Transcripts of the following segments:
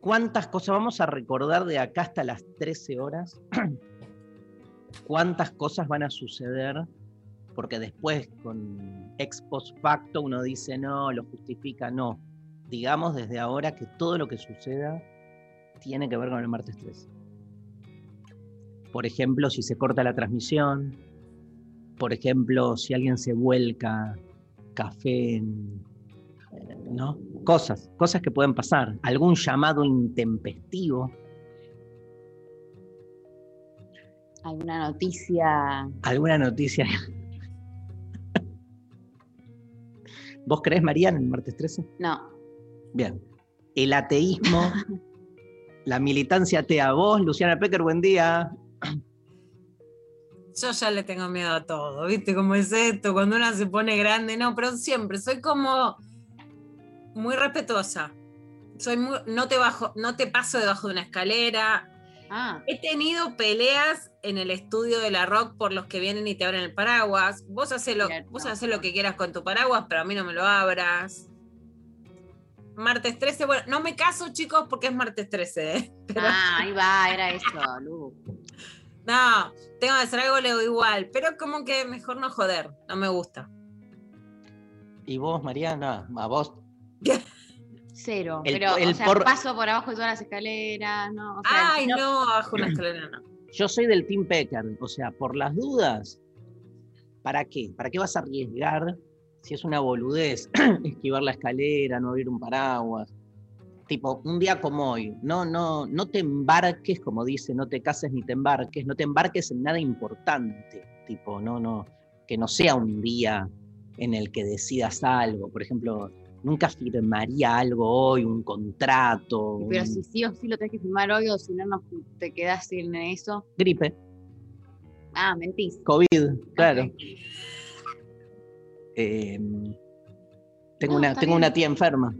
¿Cuántas cosas vamos a recordar de acá hasta las 13 horas? ¿Cuántas cosas van a suceder? Porque después con ex post facto uno dice no, lo justifica, no. Digamos desde ahora que todo lo que suceda tiene que ver con el martes 13. Por ejemplo, si se corta la transmisión, por ejemplo, si alguien se vuelca café, en, ¿no? Cosas, cosas que pueden pasar. Algún llamado intempestivo, Alguna noticia. alguna noticia. ¿Vos crees, María, en el martes 13? No. Bien. El ateísmo, la militancia atea. Vos, Luciana Pecker, buen día. Yo ya le tengo miedo a todo, ¿viste cómo es esto? Cuando una se pone grande, no, pero siempre soy como muy respetuosa. Soy muy, no te bajo, no te paso debajo de una escalera. Ah, He tenido peleas en el estudio de la rock por los que vienen y te abren el paraguas. Vos haces lo, Cierto. vos hacés lo que quieras con tu paraguas, pero a mí no me lo abras. Martes 13, bueno, no me caso, chicos, porque es martes 13, ¿eh? Pero- ah, ahí va, era eso, Lu. No, tengo que hacer algo, leo igual, pero como que mejor no joder, no me gusta. ¿Y vos, Mariana? A vos. Cero. El- pero, el o sea, por- paso por abajo de todas las escaleras, ¿no? O sea, Ay, no- no, bajo una escalera, no. Yo soy del Team Pecker, o sea, por las dudas, ¿para qué? ¿Para qué vas a arriesgar si es una boludez esquivar la escalera, no abrir un paraguas? Tipo, un día como hoy, no, no, no te embarques, como dice, no te cases ni te embarques, no te embarques en nada importante, tipo, no, no, que no sea un día en el que decidas algo, por ejemplo, nunca firmaría algo hoy, un contrato, Pero un- si sí o sí lo tenés que filmar hoy o si no, no te quedás sin eso. gripe, Ah, mentís. COVID, claro. Eh, tengo, No, una, tengo bien. una tía enferma.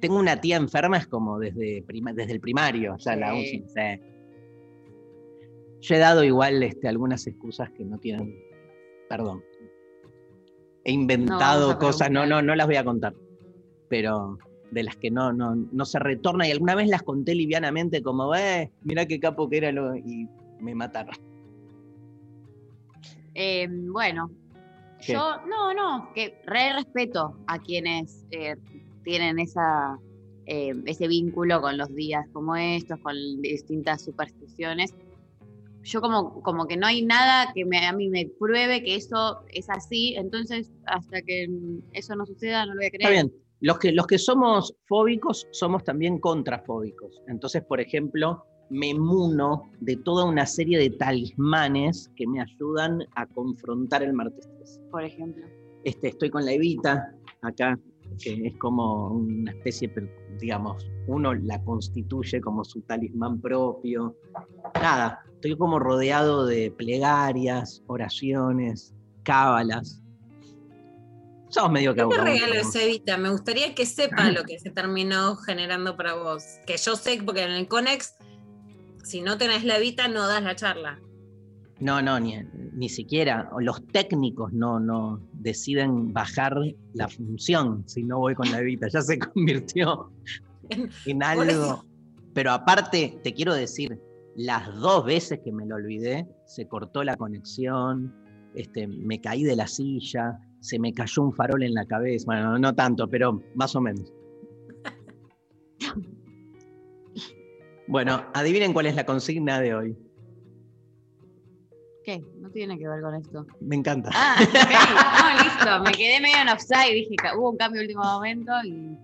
Tengo una tía enferma, es como desde, prima- desde el primario, ya la sí. Yo he dado igual este, algunas excusas que no tienen. Perdón. He inventado cosas, no, no, no las voy a contar. Pero de las que no, no, no se retorna. Y alguna vez las conté livianamente, como, eh, mirá qué capo que era lo. Y me mataron. Eh, bueno, ¿Qué? yo, no, no, que re respeto a quienes eh, tienen esa, eh, ese vínculo con los días como estos, con distintas supersticiones. Yo como, como que no hay nada que me, a mí me pruebe que eso es así, entonces hasta que eso no suceda no lo voy a creer. Está bien. Los que, los que somos fóbicos somos también contrafóbicos. Entonces, por ejemplo, me muno de toda una serie de talismanes que me ayudan a confrontar el martes 13. Por ejemplo. Este, estoy con la Evita acá, que es como una especie, pero, digamos, uno la constituye como su talismán propio. Nada, estoy como rodeado de plegarias, oraciones, cábalas. Somos medio ¿Qué te cabrón. regalo Evita? Me gustaría que sepa lo que se terminó generando para vos. Que yo sé, porque en el Conex, si no tenés la Evita, no das la charla. No, no, ni, ni siquiera. Los técnicos no, no deciden bajar la función si no voy con la Evita. Ya se convirtió en algo. Pero aparte, te quiero decir, las dos veces que me lo olvidé, se cortó la conexión, este, me caí de la silla, se me cayó un farol en la cabeza. Bueno, no tanto, pero más o menos. Bueno, adivinen cuál es la consigna de hoy. ¿Qué? No tiene que ver con esto. Me encanta. Ah, ok. No, listo. Me quedé medio en offside. Dije que hubo un cambio en último momento y.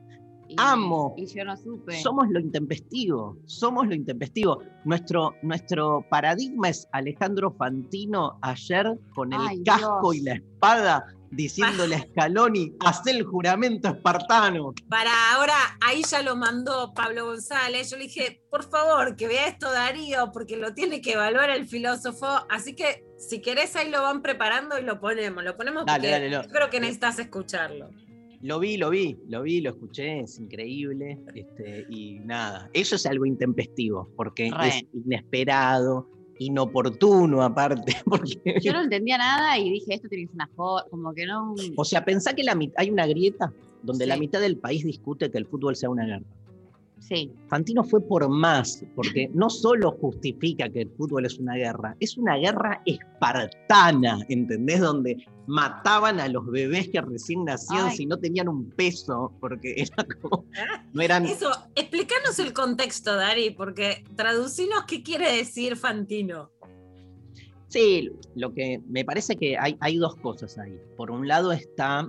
y- Amo. Y yo no supe. Somos lo intempestivo, somos lo intempestivo. Nuestro, nuestro paradigma es Alejandro Fantino ayer con el Ay, casco Dios. y la espada diciéndole a Scaloni, haz el juramento espartano. Para ahora, ahí ya lo mandó Pablo González. Yo le dije, por favor, que vea esto Darío, porque lo tiene que evaluar el filósofo. Así que si querés, ahí lo van preparando y lo ponemos. Lo ponemos Dale, porque dale, lo- yo creo que necesitas escucharlo. Lo vi, lo vi, lo vi, lo escuché, es increíble. Este, y nada, eso es algo intempestivo, porque Re. es inesperado, inoportuno aparte. Porque, Yo no entendía nada y dije, esto tiene que ser una foto. Como que no. o sea, pensá que la, hay una grieta donde la mitad del país discute que el fútbol sea una guerra. Sí. Fantino fue por más, porque no solo justifica que el fútbol es una guerra, es una guerra espartana, ¿entendés? Donde mataban a los bebés que recién nacían Ay. si no tenían un peso, porque era como, no eran... Eso, explícanos el contexto, Dari, porque traducinos qué quiere decir Fantino. Sí, lo que me parece que hay, hay dos cosas ahí. Por un lado está,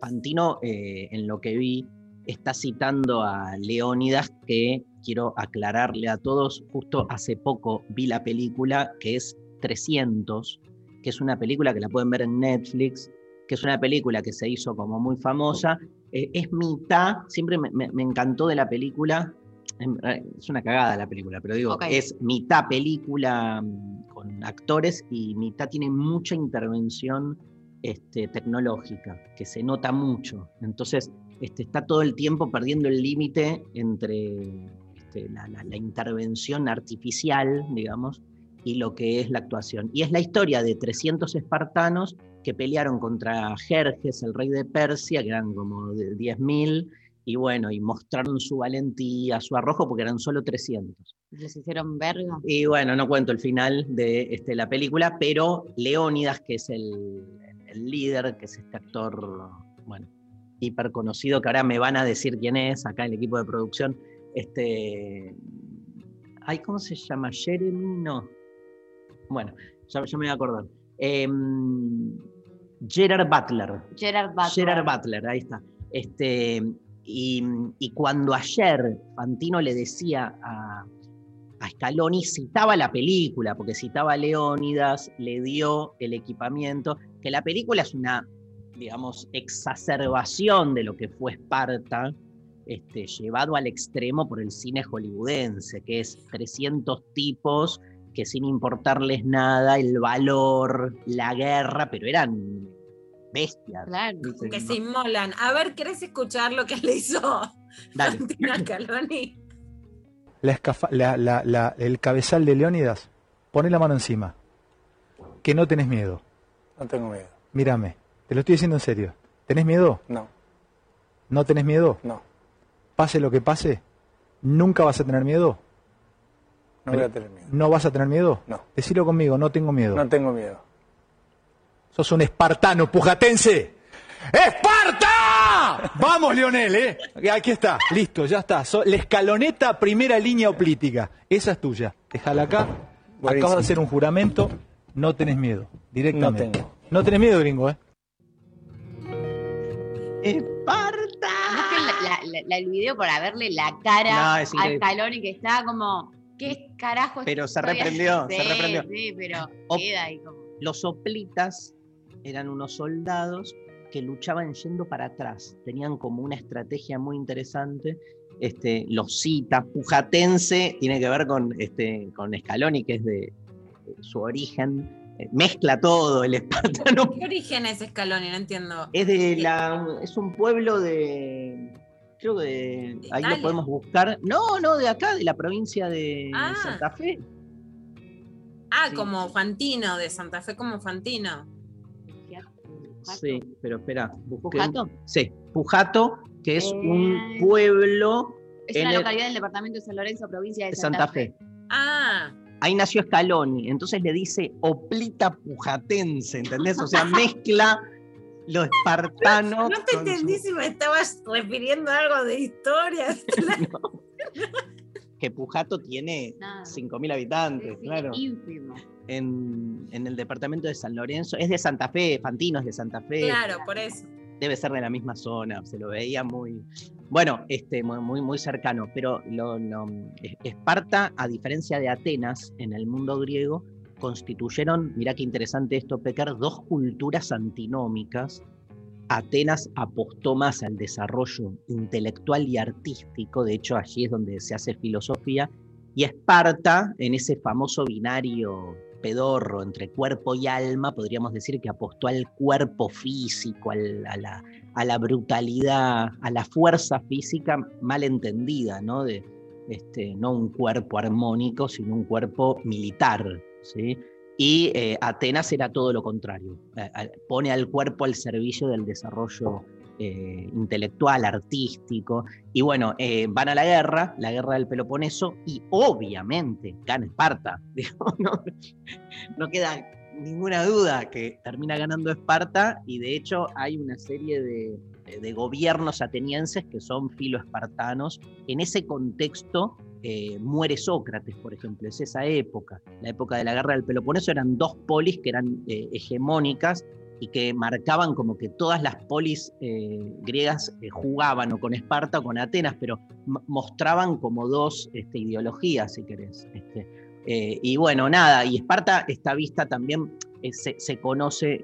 Fantino, eh, en lo que vi, está citando a Leónidas, que quiero aclararle a todos, justo hace poco vi la película que es 300, que es una película que la pueden ver en Netflix, que es una película que se hizo como muy famosa. Eh, es mitad, siempre me, me- me encantó de la película, em, eh, es una cagada la película, pero digo, es mitad película mm, con actores y mitad tiene mucha intervención este, tecnológica, que se nota mucho. Entonces, este, está todo el tiempo perdiendo el límite entre este, la, la- la intervención artificial, digamos, y lo que es la actuación. Y es la historia de 300 espartanos que pelearon contra Jerjes, el rey de Persia, que eran como de 10.000, y bueno, y mostraron su valentía, su arrojo, porque eran solo 300. Les hicieron verga. Y bueno, no cuento el final de este, la película, pero Leónidas, que es el, el líder, que es este actor, bueno, hiper conocido, que ahora me van a decir quién es, acá el equipo de producción, este, ay, ¿cómo se llama? Jeremy, no. Bueno, ya, ya me voy a acordar. Em, Gerard Butler. Gerard Butler. Gerard Butler, ahí está. Este, y, y cuando ayer Fantino le decía a, a Scaloni, citaba la película, porque citaba a Leónidas, le dio el equipamiento, que la película es una, digamos, exacerbación de lo que fue Esparta, este, llevado al extremo por el cine hollywoodense, que es 300 tipos que sin importarles nada, el valor, la guerra, pero eran bestias. Claro. Que No- se inmolan. A ver, ¿querés escuchar lo que le hizo Dale. Fantino a Scaloni? la escafa- la- la- la- el cabezal de Leónidas, poné la mano encima. Que no tenés miedo. No tengo miedo. Mírame, te lo estoy diciendo en serio. ¿Tenés miedo? No, ¿No tenés miedo? no. Pase lo que pase, ¿nunca vas a tener miedo? No voy a tener miedo. ¿No vas a tener miedo? No. Decilo conmigo, no tengo miedo. No tengo miedo. Sos un espartano, pujatense. ¡Esparta! Vamos, Leonel, ¿eh? Aquí está, listo, ya está. So- la escaloneta primera línea oplítica. Esa es tuya. Déjala acá. Buenísimo. Acabas de hacer un juramento. No tenés miedo. Directamente. No tengo. No tenés miedo, gringo, ¿eh? ¡Esparta! Busquen la- la- el video para verle la cara No, es a increíble. Scaloni que está como, ¿qué carajo Pero se reprendió, se reprendió. Sí, pero queda ahí como. Los soplitas eran unos soldados que luchaban yendo para atrás. Tenían como una estrategia muy interesante. Este, los cita, Pujatense, tiene que ver con, este, con Scaloni, que es de, de su origen. Mezcla todo, el espartano. ¿Qué origen es Scaloni? No entiendo. Es de la. Es un pueblo de. Creo que de. Ahí Italia. lo podemos buscar. No, no, de acá, de la provincia de Ah. Santa Fe. Ah, Sí. como Fantino, de Santa Fe como Fantino. Sí, pero espera. busqué- ¿Pujato? Sí, Pujato, que es un Eh. pueblo Es En una el- localidad del departamento de San Lorenzo, provincia de Santa, Santa Fe. Ah, ahí nació Scaloni, entonces le dice oplita pujatense, ¿entendés? O sea, mezcla lo espartano. No te con su- entendí si me estabas refiriendo a algo de historia. Que Pujato tiene Nada. 5.000 habitantes, Sí, sí, claro. ínfimo. En, en el departamento de San Lorenzo, es de Santa Fe, Fantino es de Santa Fe. Claro, por eso. debe ser de la misma zona, se lo veía muy, bueno, este, muy, muy, cercano, pero Esparta, a diferencia de Atenas en el mundo griego, constituyeron, mirá qué interesante esto, Pecar, dos culturas antinómicas. Atenas apostó más al desarrollo intelectual y artístico, de hecho allí es donde se hace filosofía, y Esparta, en ese famoso binario pedorro entre cuerpo y alma, podríamos decir que apostó al cuerpo físico, a, la, brutalidad, a la fuerza física mal entendida, ¿no? De, este, no un cuerpo armónico, sino un cuerpo militar. ¿sí? Y eh, Atenas era todo lo contrario, eh, pone al cuerpo al servicio del desarrollo eh, intelectual, artístico, y bueno, eh, van a la guerra, la guerra del Peloponeso, y obviamente gana Esparta. No, queda ninguna duda que termina ganando Esparta, y de hecho hay una serie de, de gobiernos atenienses que son filoespartanos. En ese contexto eh, muere Sócrates, por ejemplo, es esa época, la época de la guerra del Peloponeso, eran dos polis que eran hegemónicas y que marcaban como que todas las polis eh, griegas eh, jugaban o con Esparta o con Atenas, pero mostraban como dos este, ideologías, si querés. Este, eh, y bueno, nada, y Esparta está vista también, se, se conoce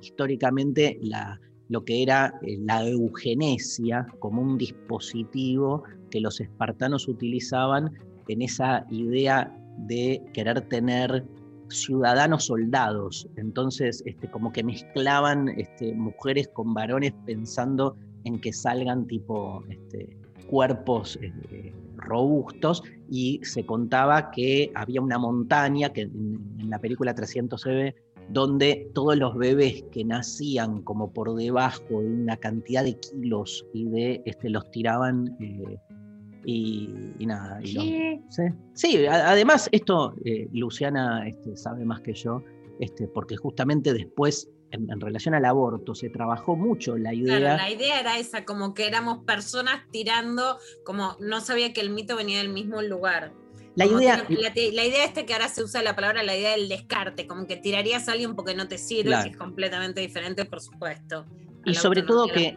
históricamente la, lo que era la eugenesia como un dispositivo que los espartanos utilizaban en esa idea de querer tener ciudadanos soldados. Entonces, este, como que mezclaban este, mujeres con varones pensando en que salgan tipo este, cuerpos eh, robustos y se contaba que había una montaña, que en, la película 300 se ve, donde todos los bebés que nacían como por debajo de una cantidad de kilos y de este, los tiraban eh, y, y nada. Sí, Sí, a- además esto eh, Luciana este, sabe más que yo, este, porque justamente después, en, en relación al aborto, se trabajó mucho la idea. Claro, la idea era esa, como que éramos personas tirando, como no sabía que el mito venía del mismo lugar. la Como idea, que la, la idea esta que ahora se usa la palabra, la idea del descarte, como que tirarías a alguien porque no te sirve, Claro. que es completamente diferente, por supuesto. Y sobre todo que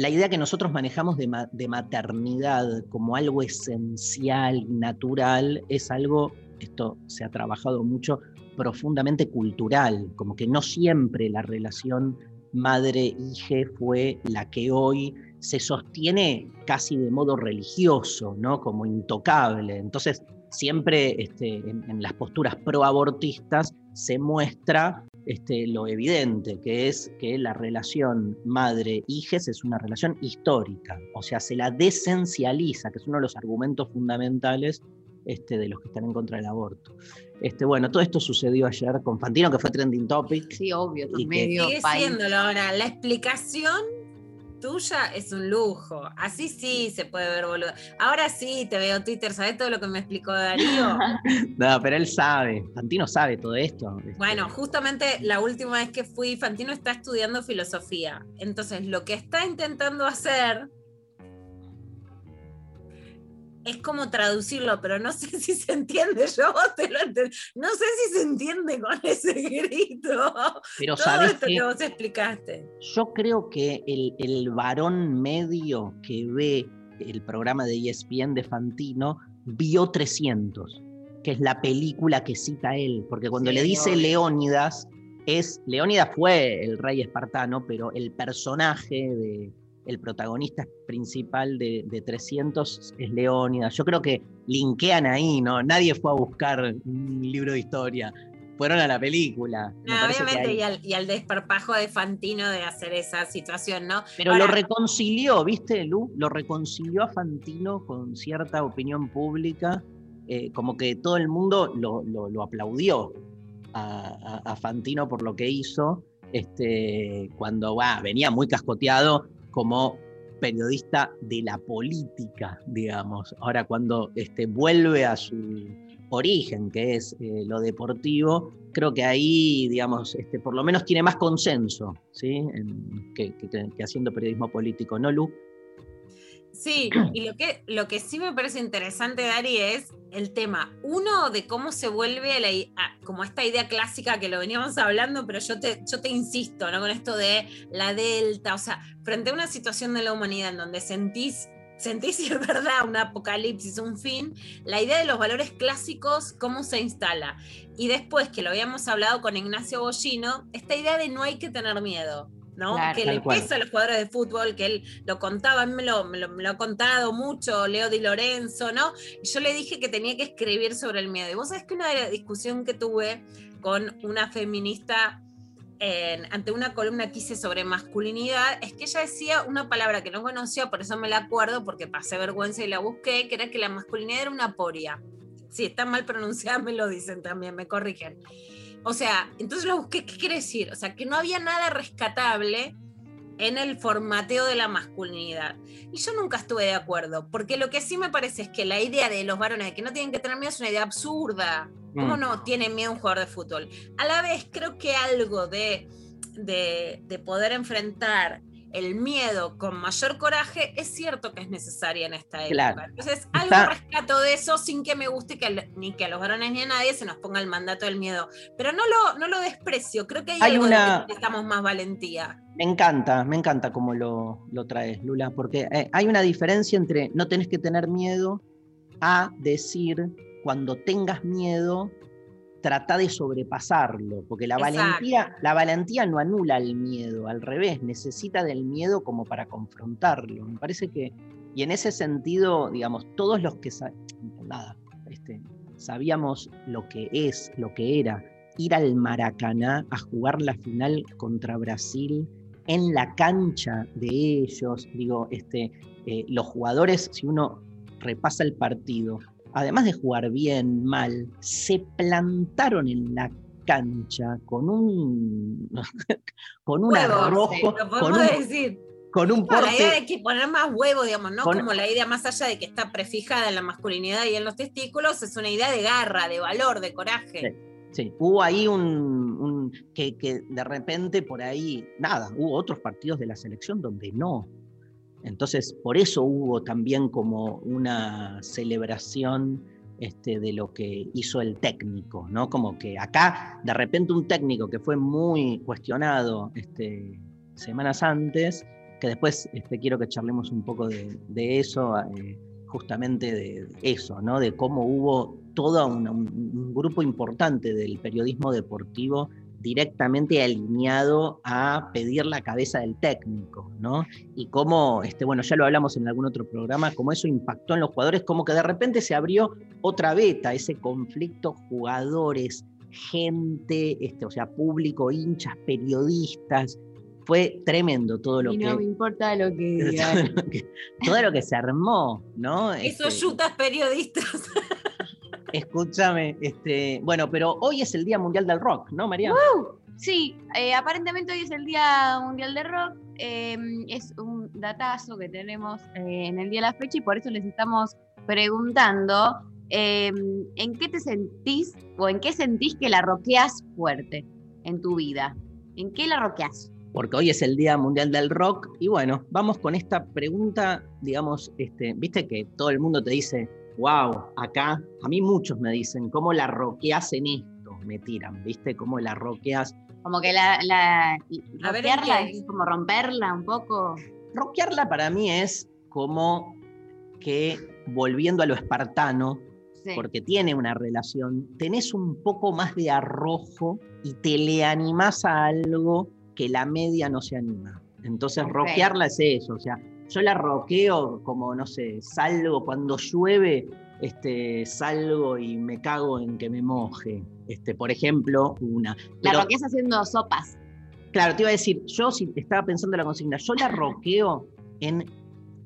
la idea que nosotros manejamos de, ma- de maternidad como algo esencial y natural es algo, esto se ha trabajado mucho, profundamente cultural, como que no siempre la relación madre-hije fue la que hoy se sostiene casi de modo religioso, ¿no? Como intocable. Entonces, siempre este, en, en las posturas proabortistas se muestra este, lo evidente, que es que la relación madre-hijes es una relación histórica, o sea, se la desencializa, que es uno de los argumentos fundamentales este, de los que están en contra del aborto. Este, bueno, todo esto sucedió ayer con Fantino, que fue trending topic. Sí, obvio, Y medio Sigue país. siéndolo ahora. La explicación tuya es un lujo. Así sí se puede ver, boludo. Ahora sí te veo Twitter. ¿Sabes todo lo que me explicó Darío? No, pero él sabe, Fantino sabe todo esto. este, Bueno, justamente la última vez que fui, Fantino está estudiando filosofía. Entonces, lo que está intentando hacer es como traducirlo, pero no sé si se entiende. Yo vos te lo enten- No sé si se entiende con ese grito. pero Todo sabes esto que que vos explicaste. yo creo que el, el varón medio que ve el programa de ESPN de Fantino vio 300, que es la película que cita él, porque cuando Sí, le dice. Leónidas, es, Leónidas fue el rey espartano, pero el personaje de, el protagonista principal de, de 300 es Leónidas. Yo creo que linkean ahí, ¿no? Nadie fue a buscar un libro de historia, fueron a la película. No, obviamente, y al, y al desparpajo de Fantino de hacer esa situación, ¿no? Pero lo reconcilió, ¿viste, Lu? Lo reconcilió a Fantino con cierta opinión pública, eh, como que todo el mundo lo, lo- lo aplaudió a, a- a Fantino por lo que hizo, este, cuando va, venía muy cascoteado como periodista de la política, digamos. Ahora, cuando este, vuelve a su, origen, que es eh, lo deportivo, creo que ahí, digamos, este, por lo menos tiene más consenso, ¿sí? Que haciendo periodismo político, ¿no, Lu? Sí, y lo que, lo que sí me parece interesante, Dari, es el tema, uno, de cómo se vuelve la como esta idea clásica que lo veníamos hablando, pero yo te, yo te insisto, ¿no? Con esto de la delta, o sea, frente a una situación de la humanidad en donde sentís, sentís si es verdad un apocalipsis, un fin, la idea de los valores clásicos, cómo se instala. Y después que lo habíamos hablado con Ignacio Bollino, esta idea de no hay que tener miedo. ¿No? Claro. que cual. pesa a los jugadores de fútbol, que él lo contaba, a mí me lo, me lo- me lo ha contado mucho, Leo Di Lorenzo, ¿no? Y yo le dije que tenía que escribir sobre el miedo. Y vos sabés que una de las discusión que tuve con una feminista en- ante una columna que hice sobre masculinidad es que ella decía una palabra que no conocía, por eso me la acuerdo, porque pasé vergüenza y la busqué, que era que la masculinidad era una poria. Si está mal pronunciada, me lo dicen también, me corrigen. O sea, entonces lo busqué, ¿qué quiere decir? O sea, que no había nada rescatable en el formateo de la masculinidad. Y yo nunca estuve de acuerdo, porque lo que sí me parece es que la idea de los varones de que no tienen que tener miedo es una idea absurda. ¿Cómo Mm. no tiene miedo un jugador de fútbol? A la vez creo que algo de, de, de poder enfrentar el miedo con mayor coraje es cierto que es necesaria en esta época. Claro. Entonces, algo Está- rescato de eso sin que me guste que ni que a los varones ni a nadie se nos ponga el mandato del miedo. Pero no lo, no lo desprecio, creo que hay, Hay algo una- de que necesitamos más valentía. Me encanta, me encanta cómo lo, lo traes, Lula, porque eh, hay una diferencia entre no tenés que tener miedo a decir cuando tengas miedo, trata de sobrepasarlo, porque la Exacto. valentía, la valentía no anula el miedo, al revés, necesita del miedo como para confrontarlo. Me parece que, y en ese sentido, digamos, todos los que nada, este, sabíamos lo que es, lo que era, ir al Maracaná a jugar la final contra Brasil en la cancha de ellos. Digo, este, eh, los jugadores, si uno repasa el partido, además de jugar bien, mal, se plantaron en la cancha con un con un Huevos, arrojo, lo con un, decir. con un la idea de que poner más huevo, digamos, ¿no? Con- Como la idea más allá de que está prefijada en la masculinidad y en los testículos, es una idea de garra, de valor, de coraje. Sí, hubo ahí un, un- que, que de repente por ahí, nada, hubo otros partidos de la selección donde no. Entonces, por eso hubo también como una celebración este, de lo que hizo el técnico, ¿no? Como que acá, de repente, un técnico que fue muy cuestionado este, semanas antes, que después este, quiero que charlemos un poco de, eso, eh, justamente de eso, ¿no? De cómo hubo todo un grupo importante del periodismo deportivo directamente alineado a pedir la cabeza del técnico, ¿no? Y cómo, este, bueno, ya lo hablamos en algún otro programa, cómo eso impactó en los jugadores, como que de repente se abrió otra beta, ese conflicto jugadores, gente, este, o sea, público, hinchas, periodistas. Fue tremendo todo lo y que no me importa lo que todo digan. lo que, todo lo que se armó, ¿no? Esos Este, yutas periodistas. Escúchame, este, bueno, pero hoy es el Día Mundial del Rock, ¿no, María? Sí, eh, aparentemente hoy es el Día Mundial de Rock. eh, es un datazo que tenemos eh, en el día de la fecha y por eso les estamos preguntando eh, en qué te sentís o en qué sentís que la roqueas fuerte en tu vida. ¿En qué la roqueas? Porque hoy es el Día Mundial del Rock y bueno, vamos con esta pregunta, digamos, este, viste que todo el mundo te dice, wow, acá, a mí muchos me dicen, ¿cómo la roqueas en esto? Me tiran, ¿viste? ¿Cómo la roqueas? Como que la, la roquearla es como romperla un poco. Roquearla para mí es como que, volviendo a lo espartano, Sí. porque tiene una relación, tenés un poco más de arrojo y te le animás a algo que la media no se anima. Entonces, roquearla es eso, o sea, yo la roqueo como, no sé, salgo cuando llueve, este, salgo y me cago en que me moje. Este, por ejemplo, una. La roqueas haciendo sopas. Claro, te iba a decir, yo si estaba pensando en la consigna, yo la roqueo en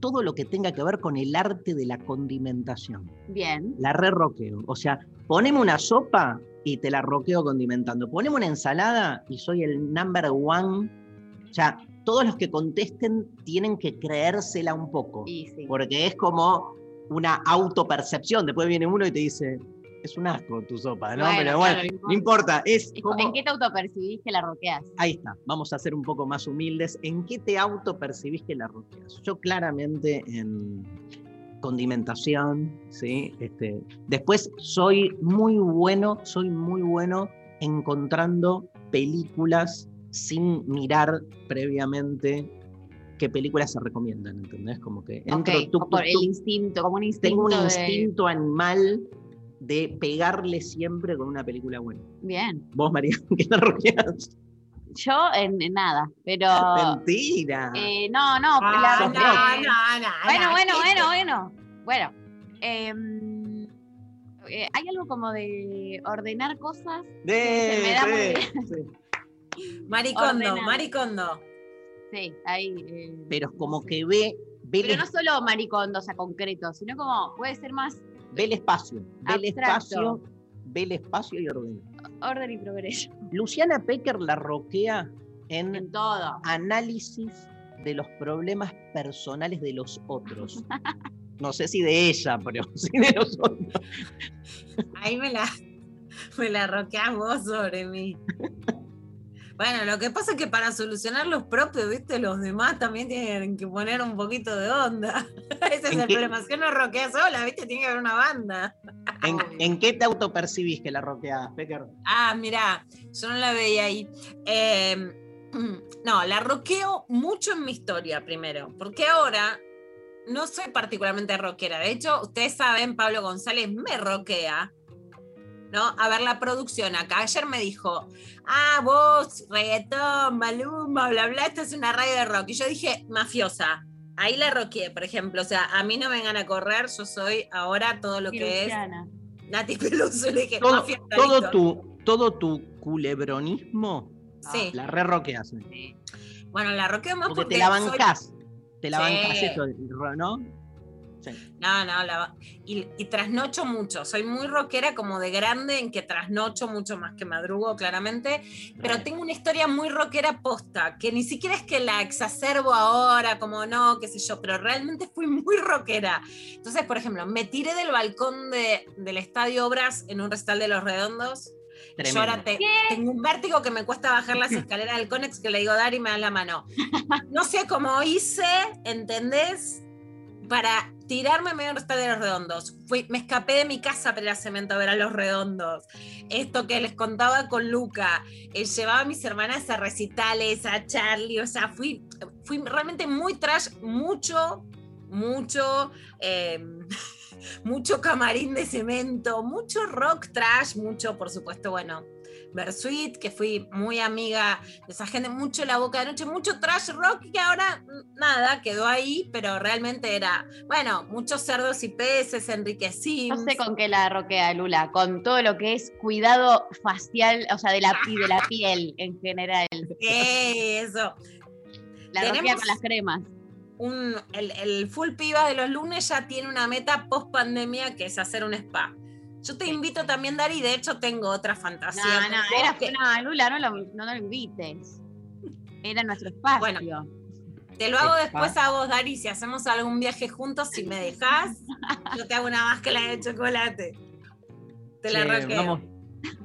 todo lo que tenga que ver con el arte de la condimentación Bien. la re roqueo. O sea, poneme una sopa y te la roqueo condimentando. Poneme una ensalada y soy el number one. O sea, todos los que contesten tienen que creérsela un poco. Sí. Porque es como una autopercepción. Después viene uno y te dice, Es un asco tu sopa, ¿no? Bueno, Pero bueno, claro, no importa. Es ¿En como... qué te autopercibís que la roqueas? Ahí está, vamos a ser un poco más humildes. ¿En qué te autopercibís que la roqueas? Yo claramente en condimentación, ¿sí? Este, después soy muy bueno, soy muy bueno encontrando películas sin mirar previamente qué películas se recomiendan, ¿entendés? Como que entro, Ok, tuc, tuc, por el tuc, instinto, como un instinto. tengo un de- instinto animal de pegarle siempre con una película buena. Bien. Vos, María, ¿qué la roqueas? Yo en, en nada, pero. Mentira. eh, no, no, Ah, la- no, rock. no, no, Bueno, no, bueno, ¿qué bueno, te- bueno. Bueno. em, eh, hay algo como de ordenar cosas. De- me da muy sí, sí. Maricondo, Ordenado. maricondo. Sí, ahí. eh, Pero es como que ve, ve, el, Pero no solo maricondos a concreto, sino como puede ser más ve el espacio. Ve el espacio, ve el espacio y ordena. orden y progreso Luciana Pecker la roquea en en todo. análisis de los problemas personales de los otros. No sé si de ella, pero sí de los otros. Ahí me la, me la roqueás vos sobre mí. Bueno, lo que pasa es que para solucionar los propios, viste, los demás también tienen que poner un poquito de onda. Ese es ¿En el qué? problema. Uno roquea sola, viste, tiene que haber una banda. ¿En, qué te autopercibís que la roqueas, Pecker? Ah, mirá, yo no la veía ahí. Eh, no, la roqueo mucho en mi historia primero, porque ahora no soy particularmente rockera. De hecho, ustedes saben, Pablo González me roquea. ¿No? A ver la producción acá. Ayer me dijo, ah, vos, reggaetón, maluma, bla, bla, esta es una radio de rock. Y yo dije, mafiosa. Ahí la roqueé, por ejemplo. O sea, a mí no me vengan a correr, yo soy ahora todo lo que es. Nati Peluso. Le dije, Todo, mafiosa, todo listo. tu, todo tu culebronismo Sí. la re roqueas. Sí. Bueno, la roqueo más Porque porque, te la soy- bancás. Te la Sí. bancás eso, ¿no? Sí. No, no, la y, y trasnocho mucho. Soy muy rockera como de grande en que trasnocho mucho más que madrugo, claramente. Pero tengo una historia muy rockera posta, que ni siquiera es que la exacerbo ahora, como no, qué sé yo, pero realmente fui muy rockera. Entonces, por ejemplo, me tiré del balcón de- del Estadio Obras en un recital de Los Redondos. y Yo Tremendo. ahora te- tengo un vértigo que me cuesta bajar las escaleras del Conex que le digo dar y me da la mano. No sé cómo hice, ¿entendés? Para tirarme medio recital de los redondos. Fui, me escapé de mi casa para ir a cemento a ver a los redondos. Esto que les contaba con Luca. eh, llevaba a mis hermanas a recitales, a Charlie. O sea, fui, fui realmente muy trash, mucho, mucho. eh, mucho camarín de cemento, mucho rock trash, mucho, por supuesto, bueno, Versuit, que fui muy amiga de esa gente, mucho La Boca de Noche, mucho trash rock que ahora mm, nada, quedó ahí, pero realmente era, bueno, muchos cerdos y peces, Enrique No sé con qué la roquea Lula, con todo lo que es cuidado facial, o sea, de la, y de la piel en general. Eso. La roquea con las cremas. Un, el, el full piba de los lunes ya tiene una meta post pandemia que es hacer un spa. Yo te invito también, Dari, de hecho tengo otra fantasía. No, no, vos era, que- no, Lula, no lo, no lo invites. Era nuestro espacio. Bueno. Te lo hago después a vos, Dari, si hacemos algún viaje juntos, si me dejas, yo te hago una máscara de chocolate. Te la roqueo. vamos,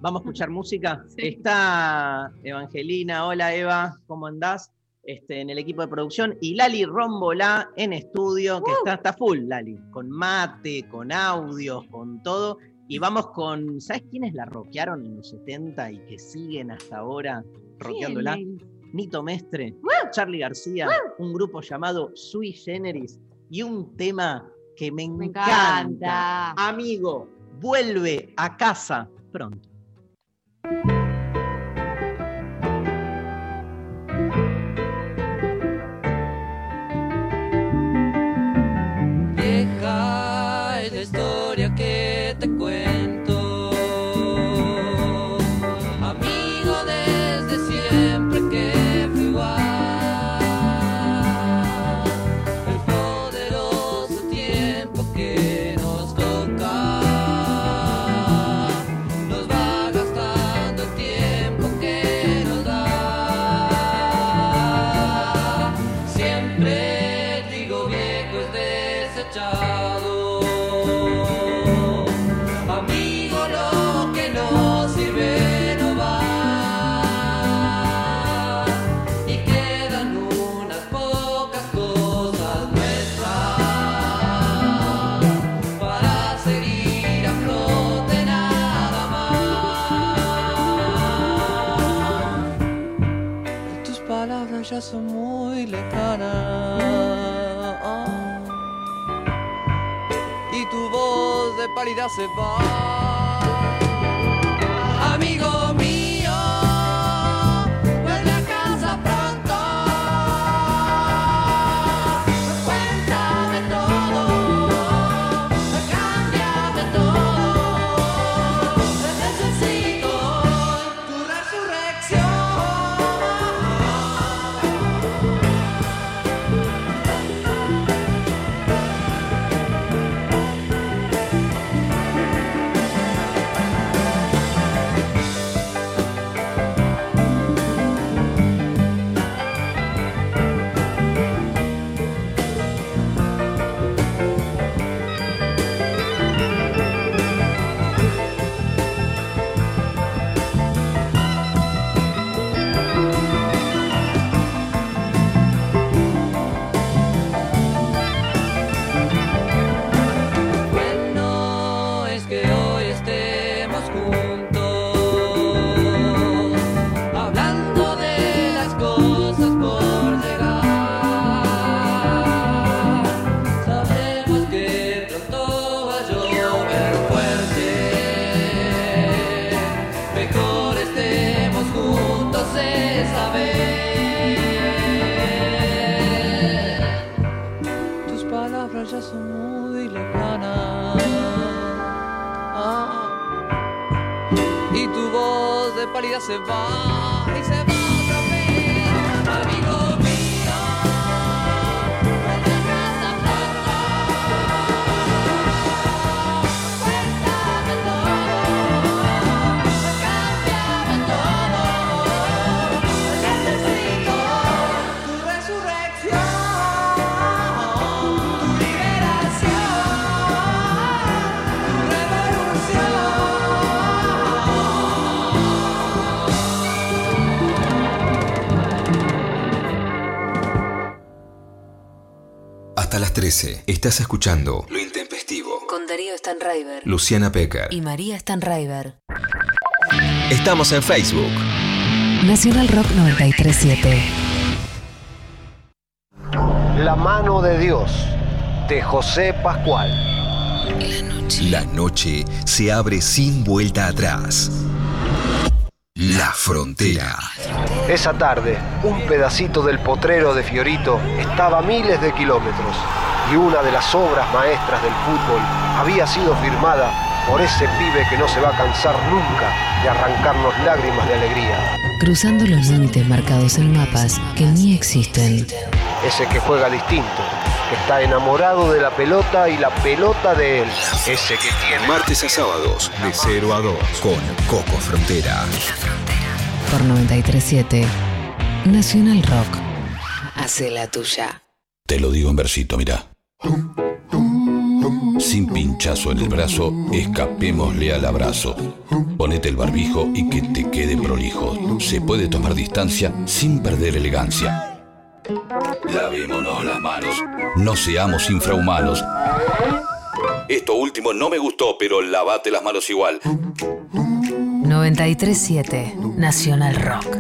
vamos a escuchar música. Sí. Está Evangelina, hola Eva, ¿cómo andás? Este, en el equipo de producción. Y Lali Rombolá en estudio, que está, está full, Lali, con mate, con audios, con todo. Y vamos con, ¿sabes quiénes la rockearon en los 70 y que siguen hasta ahora rockeándola? ¿Quién? Nito Mestre, Charlie García, un grupo llamado Sui Generis y un tema que me Me encanta. encanta. Amigo, vuelve a casa pronto. Voz de pálida se va. Se 13. Estás escuchando Lo Intempestivo. Con Darío Stanraiver Luciana Pecker. y María Stanraiver. Estamos en Facebook. Nacional Rock 937. La mano de Dios, de José Pascual. La noche se abre sin vuelta atrás. La frontera. Esa tarde, un pedacito del potrero de Fiorito estaba a miles de kilómetros y una de las obras maestras del fútbol había sido firmada por ese pibe que no se va a cansar nunca de arrancarnos lágrimas de alegría. Cruzando los límites marcados en mapas que ni existen. Ese que juega distinto, que está enamorado de la pelota y la pelota de él. Ese que tiene... Martes a sábados, de 0 a 2, con Coco Frontera. Por 937. Nacional Rock. Hace la tuya. Te lo digo en versito, mirá. Sin pinchazo en el brazo, escapémosle al abrazo. Ponete el barbijo y que te quede prolijo. Se puede tomar distancia sin perder elegancia. Lavémonos las manos. No seamos infrahumanos. Esto último no me gustó, pero lavate las manos igual. 937. Nacional Rock.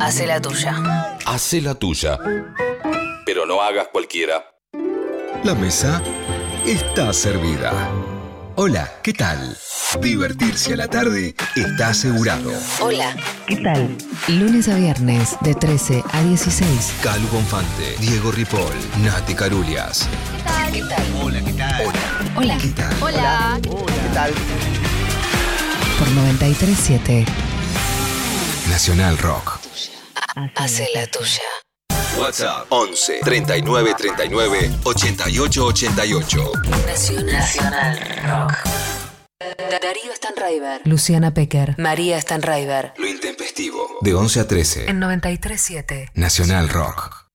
Hace la tuya. Hacé la tuya. Pero no hagas cualquiera. La mesa está servida. Hola, ¿qué tal? Divertirse a la tarde está asegurado. Hola. ¿Qué tal? Lunes a viernes de 13 a 16. Calu Bonfante, Diego Ripoll, Nati Carulias. ¿Qué tal? Hola, ¿qué tal? Hola. ¿Qué tal? Hola. ¿Qué tal? Por 937. Nacional Rock. Hace la tuya. WhatsApp 11 39 39 88 88. Nacional, Nacional Rock. Darío Stanraiver. Luciana Pecker. María Stanraiver. Lo intempestivo. De 11 a 13. En 937. Nacional Rock.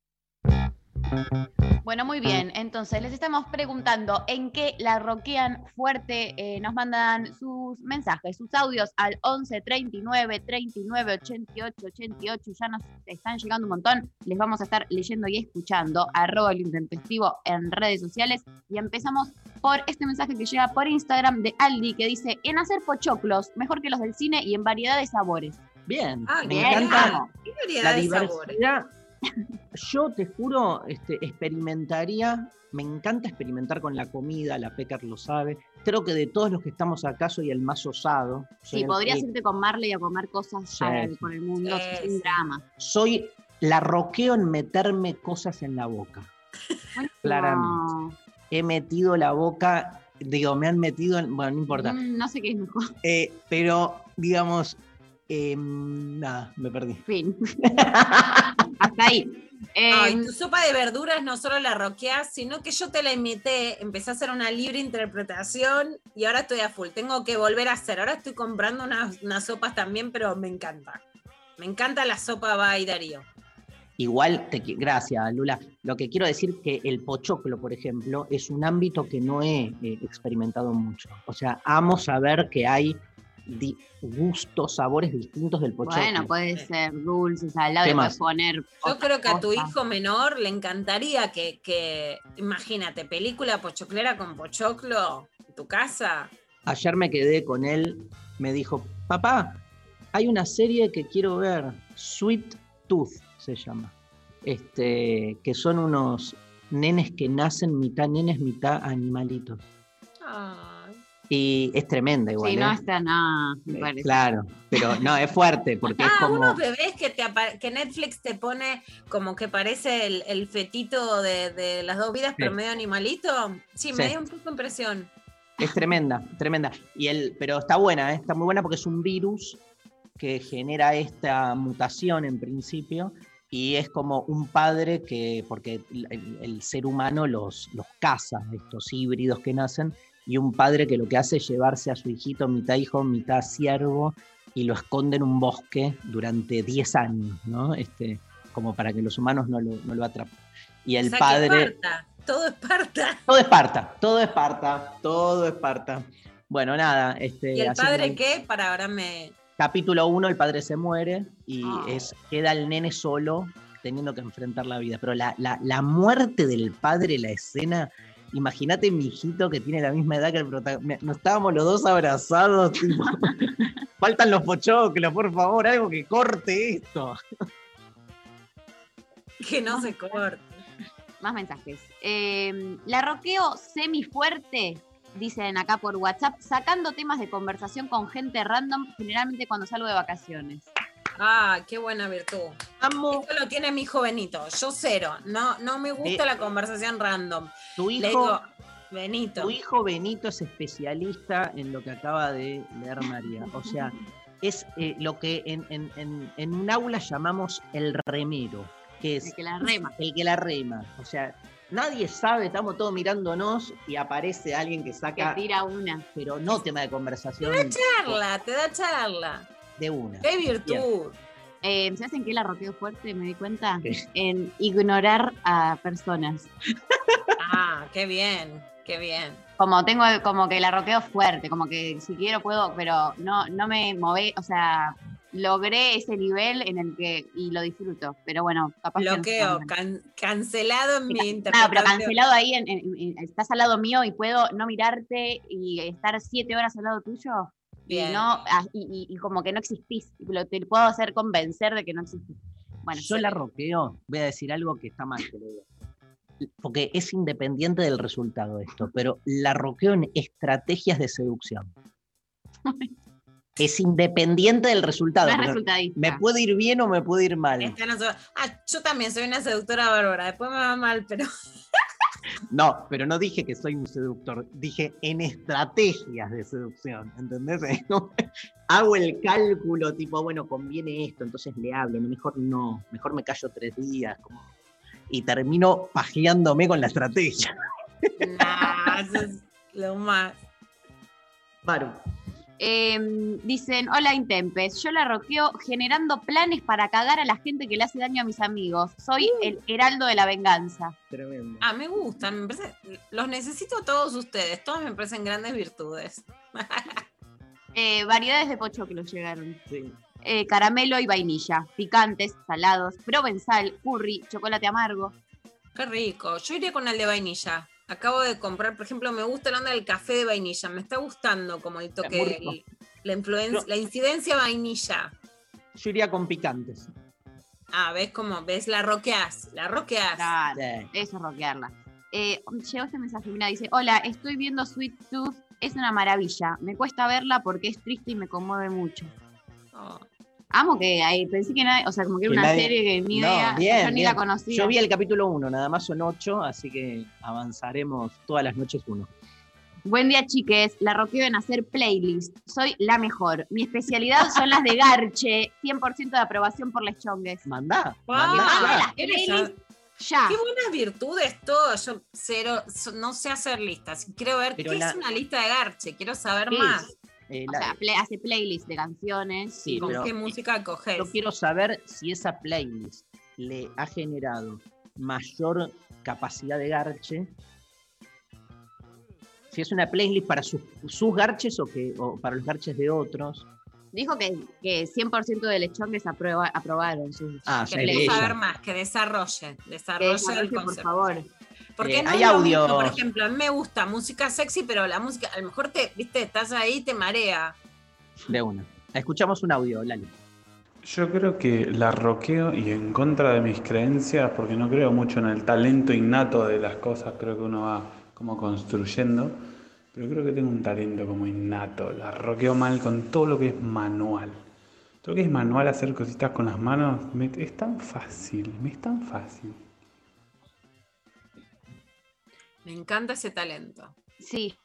Bueno, muy bien. Entonces, les estamos preguntando en qué la roquean fuerte. Eh, nos mandan sus mensajes, sus audios al 11 39 39 88 88. Ya nos están llegando un montón. Les vamos a estar leyendo y escuchando. Arroba el intempestivo en redes sociales. Y empezamos por este mensaje que llega por Instagram de Aldi que dice: En hacer pochoclos, mejor que los del cine y en variedad de sabores. Bien, Ah, me bien. encanta. ¿Qué variedad la de sabores? Yo te juro, este, experimentaría, me encanta experimentar con la comida, la Pecker lo sabe. Creo que de todos los que estamos acá soy el más osado. Soy Sí, el- podrías el- irte con Marley a comer cosas Sí, por el mundo Sí, sin drama. soy la roqueo en meterme cosas en la boca. Claramente. No, He metido la boca, digo, me han metido en, bueno, no importa. mm, no sé qué es mejor. Eh, pero, digamos, em, nada, me perdí. Fin. Hasta ahí. Eh, Ay, tu sopa de verduras no solo la roqueás, sino que yo te la imité, empecé a hacer una libre interpretación y ahora estoy a full. Tengo que volver a hacer. Ahora estoy comprando unas, unas sopas también, pero me encanta. Me encanta la sopa by Darío. Igual, te, gracias, Lula. Lo que quiero decir que el pochoclo, por ejemplo, es un ámbito que no he eh, experimentado mucho. O sea, amo saber que hay gustos, sabores distintos del pochoclo. bueno, puede ser dulce, salado, ¿Qué le puedes poner. Yo creo que a tu hijo menor le encantaría que, que- imagínate, película pochoclera con pochoclo en tu casa. Ayer me quedé con él, me dijo, papá, hay una serie que quiero ver, Sweet Tooth se llama. Este, que son unos nenes que nacen mitad nenes, mitad animalitos. Ay. Y es tremenda igual. Sí, no ¿eh? está nada, me Eh, parece. Claro, pero no, es fuerte porque es Ah, como... unos bebés que, te que Netflix te pone como que parece el, el fetito de, de las dos vidas, pero medio animalito. Sí, me Sí. dio un poco impresión. Es tremenda, tremenda. Y el, pero está buena, ¿eh? está muy buena porque es un virus que genera esta mutación en principio y es como un padre que, porque el, el- el ser humano los, los caza, estos híbridos que nacen, y un padre que lo que hace es llevarse a su hijito mitad hijo, mitad siervo y lo esconde en un bosque durante 10 años, ¿no? Este, como para que los humanos no lo, no lo atrapen. Y el O sea, padre... Todo Esparta. Todo Esparta, todo Esparta, todo Esparta. Bueno, nada, este. ¿Y el padre ahí- qué? Para ahora me. Capítulo 1, el padre se muere y Ah. es, queda el nene solo teniendo que enfrentar la vida. Pero la, la- la muerte del padre, la escena, imagínate mi hijito que tiene la misma edad que el protagonista. Nos estábamos los dos abrazados, tipo, faltan los pochoclos, por favor, algo que corte esto. Que no se corte. Más mensajes. Eh, la roqueo semi fuerte, dicen acá por WhatsApp, sacando temas de conversación con gente random, generalmente cuando salgo de vacaciones. Ah, qué buena virtud. Amo. Esto lo tiene mi hijo Benito. Yo cero. No, no me gusta la conversación random. Tu Le hijo, digo, Benito. tu hijo Benito es especialista en lo que acaba de leer María. O sea, es eh, lo que en, en- en- en un aula llamamos el remero, que es El que la rema. el que la rema. O sea, nadie sabe, estamos todos mirándonos y aparece alguien que Que saca, tira una. pero no tema de conversación Charla, te da charla. De una. Qué virtud. Eh, ¿Sabes en qué la roqueo fuerte? Me di cuenta. ¿Qué? En ignorar a personas. Ah, qué bien, qué bien. Como tengo, como que la roqueo fuerte, como que si quiero puedo, pero no, no me mové, o sea, logré ese nivel en el que, y lo disfruto. Pero bueno, capaz que no Bloqueo, can- cancelado en mi No, interpretación. pero cancelado ahí, en- en- en- estás al lado mío y puedo no mirarte y estar siete horas al lado tuyo. Bien. Y, no, ah, y, y- y como que no existís. Lo- te puedo hacer convencer de que no existís. Bueno, Yo la roqueo, voy a decir algo que está mal, que lo digo. Porque es independiente del resultado esto, pero la roqueo en estrategias de seducción. Es independiente del resultado. me puede ir bien o me puede ir mal. Esta no Ah, yo también soy una seductora bárbara. Después me va mal, pero. No, pero no dije que soy un seductor, dije en estrategias de seducción, ¿entendés? Hago el cálculo tipo, bueno, conviene esto, entonces le hablo, mejor no, mejor me callo tres días, como- y termino pajeándome con la estrategia. Nah, eso es lo más. Maru, Eh, dicen, hola Intempes, yo la roqueo generando planes para cagar a la gente que le hace daño a mis amigos. Soy Uh. el heraldo de la venganza. tremendo. Ah, me gustan. Me parece- los necesito a todos ustedes. Todos me parecen grandes virtudes. Eh, variedades de pochoclos llegaron. Sí. Eh, caramelo y vainilla, picantes, salados, provenzal, curry, chocolate amargo. Qué rico. Yo iría con el de vainilla. Acabo de comprar, por ejemplo, me gusta la onda del café de vainilla. Me está gustando como el toque, el- la influencia, la incidencia vainilla. Yo iría con picantes. Ah, ves cómo, ves, la roqueás, la roqueás. Claro, Sí. eso es rockearla. Eh, llegó este mensaje, mira, dice, hola, estoy viendo Sweet Tooth, es una maravilla. Me cuesta verla porque es triste y me conmueve mucho. Oh. Amo que ahí, pensé que nadie, o sea, como que era Que una nadie- serie que ni No, idea, bien, yo ni bien. la conocía. Yo vi el capítulo 1, nada más son 8, así que avanzaremos todas las noches uno. Buen día, chiques. La roqueo en hacer playlist. Soy la mejor. Mi especialidad son las de Garche. 100% de aprobación por les chongues. Mandá. Wow. mandá Manda ya. las. Qué buenas virtudes todo. Yo cero, no sé hacer listas. Quiero ver Pero qué la- es una lista de Garche. Quiero saber ¿Qué más. Eh, O la- sea, play- hace playlist de canciones. Sí, ¿Con pero- qué música coges? Yo quiero saber si esa playlist le ha generado mayor capacidad de garche. Si es una playlist para sus, sus garches o, que, o para los garches de otros. Dijo que, que 100% de les chongues aprueba- aprobaron sus Ah, Que saber más, que desarrolle. que Desarrolle el por favor. Porque Eh, no hay es lo mismo, audios. por ejemplo, a mí me gusta música sexy, pero la música, a lo mejor te, viste, estás ahí y te marea. De una. Escuchamos un audio, Lali. Yo creo que la roqueo y en contra de mis creencias, porque no creo mucho en el talento innato de las cosas, creo que uno va como construyendo, pero creo que tengo un talento como innato, la roqueo mal con todo lo que es manual. Todo lo que es manual, hacer cositas con las manos, me- es tan fácil, me es tan fácil. Me encanta ese talento. Sí.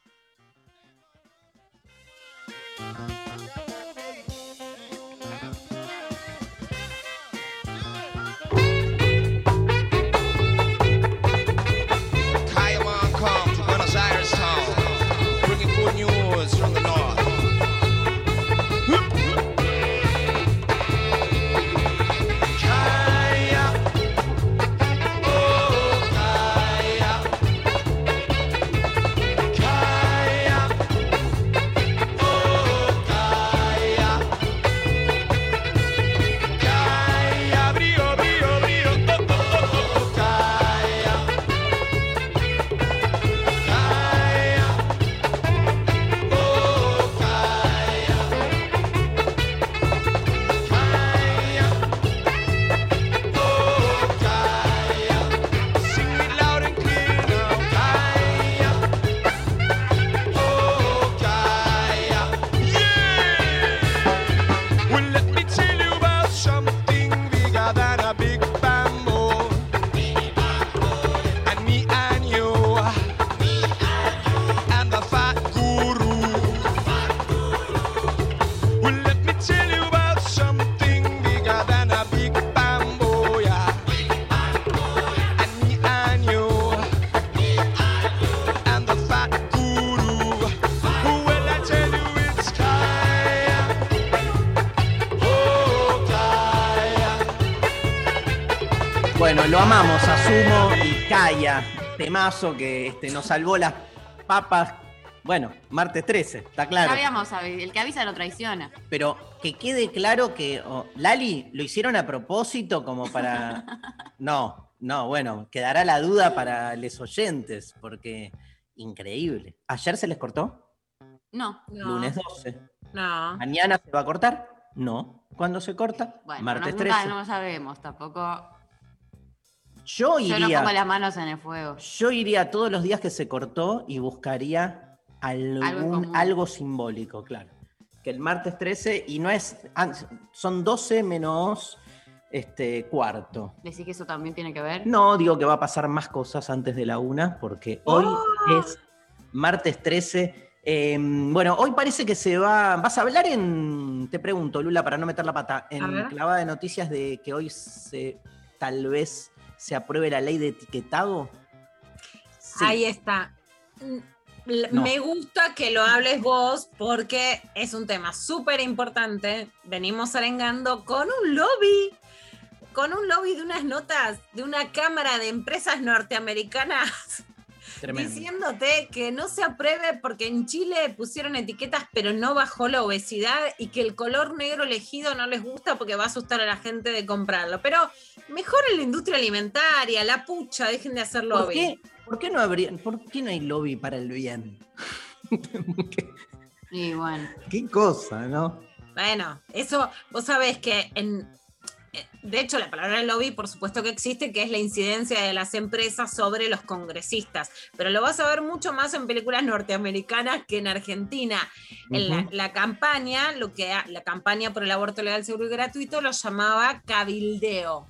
Y Kaya, temazo que este, nos salvó las papas. Bueno, martes 13, está claro. Sabíamos, el que avisa no traiciona. Pero que quede claro que oh, Lali lo hicieron a propósito como para... No, no, bueno, quedará la duda para los oyentes, porque increíble. ¿Ayer se les cortó? No. No, Lunes 12. No. ¿Mañana se va a cortar? No. ¿Cuándo se corta? Bueno, martes no, 13. nunca- no sabemos, tampoco. Yo Yo no iría... pongo las manos en el fuego. Yo iría todos los días que se cortó y buscaría algún, algo, simbólico, claro. Que el martes 13, y no es, ah, son 12 menos este, cuarto. ¿Decís que eso también tiene que ver? No, digo que va a pasar más cosas antes de la una, porque hoy es martes 13. Eh, bueno, hoy parece que se va. ¿Vas a hablar en. Te pregunto, Lula, para no meter la pata. En clavada de noticias de que hoy se tal vez se apruebe la ley de etiquetado. Sí. Ahí está. Mm, No. Me gusta que lo hables vos porque es un tema súper importante. Venimos arengando con un lobby, con un lobby de unas notas de una cámara de empresas norteamericanas Tremendo. diciéndote que no se apruebe porque en Chile pusieron etiquetas pero no bajó la obesidad y que el color negro elegido no les gusta porque va a asustar a la gente de comprarlo. Pero mejor en la industria alimentaria, la pucha, dejen de hacer ¿Por lobby. qué, por qué no habría, por qué no hay lobby para el bien? Y bueno. Qué cosa, ¿no? Bueno, eso, vos sabés que en, de hecho, la palabra lobby, por supuesto que existe, que es la incidencia de las empresas sobre los congresistas, pero lo vas a ver mucho más en películas norteamericanas que en Argentina. En la, campaña, lo que la campaña por el aborto legal, seguro y gratuito, lo llamaba cabildeo.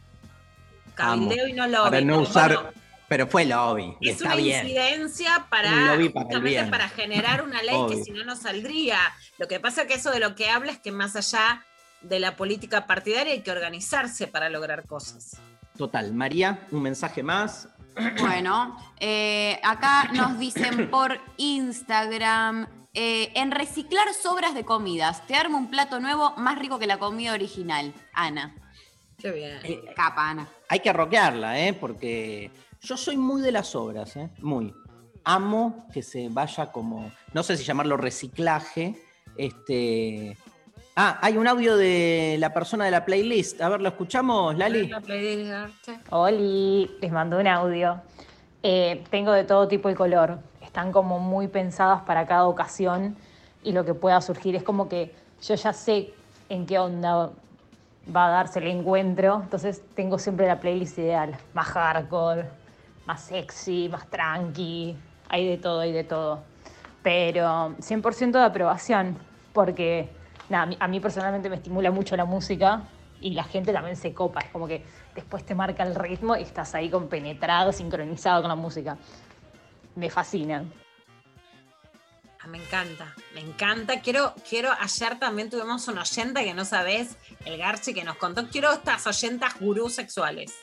Cabildeo y no lobby. Para no pero usar. bueno, Pero fue lobby. es está una bien. incidencia para, Un para para generar una ley que si no, no saldría. Lo que pasa que eso de lo que habla es que más allá de la política partidaria hay que organizarse para lograr cosas. Total. María, un mensaje más. Bueno, eh, acá nos dicen por Instagram, eh, en reciclar sobras de comidas, te armo un plato nuevo más rico que la comida original. Ana. Qué bien. Capa, Ana. Hay que roquearla, ¿eh? Porque yo soy muy de las obras, ¿eh? Muy. Amo que se vaya como, no sé si llamarlo reciclaje. Este. Ah, hay un audio de la persona de la playlist. A ver, ¿lo escuchamos, Lali? Oli, les mando un audio. Eh, tengo de todo tipo y color. Están como muy pensadas para cada ocasión y lo que pueda surgir. Es como que yo ya sé en qué onda va a darse el encuentro. Entonces tengo siempre la playlist ideal. Más hardcore, más sexy, más tranqui. Hay de todo, hay de todo. Pero 100% de aprobación. Porque nada, a mí- a mí personalmente me estimula mucho la música y la gente también se copa. Es como que después te marca el ritmo y estás ahí compenetrado, sincronizado con la música. Me fascina. Ah, me encanta, me encanta. Quiero, quiero, ayer también tuvimos una oyenta que no sabés, el Garchi que nos contó. Quiero estas oyentas gurús sexuales.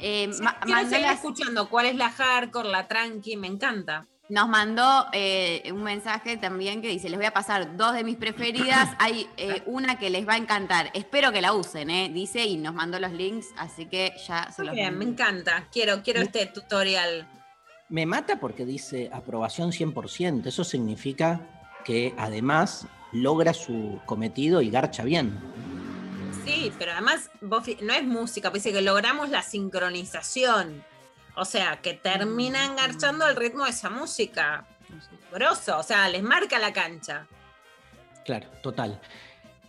Eh, Sí, quiero seguir escuchando cuál es la hardcore, la tranqui, me encanta. Nos mandó eh, un mensaje también que dice, les voy a pasar dos de mis preferidas, hay eh, una que les va a encantar, espero que la usen, eh, dice, y nos mandó los links, así que ya se Muy los bien, me encanta. Quiero, quiero este tutorial. Me mata porque dice aprobación 100%. Eso significa que además logra su cometido y garcha bien. Sí, pero además vos no es música, pues dice que logramos la sincronización. O sea, que termina engarchando el ritmo de esa música. Grosso, o sea, les marca la cancha. Claro, total.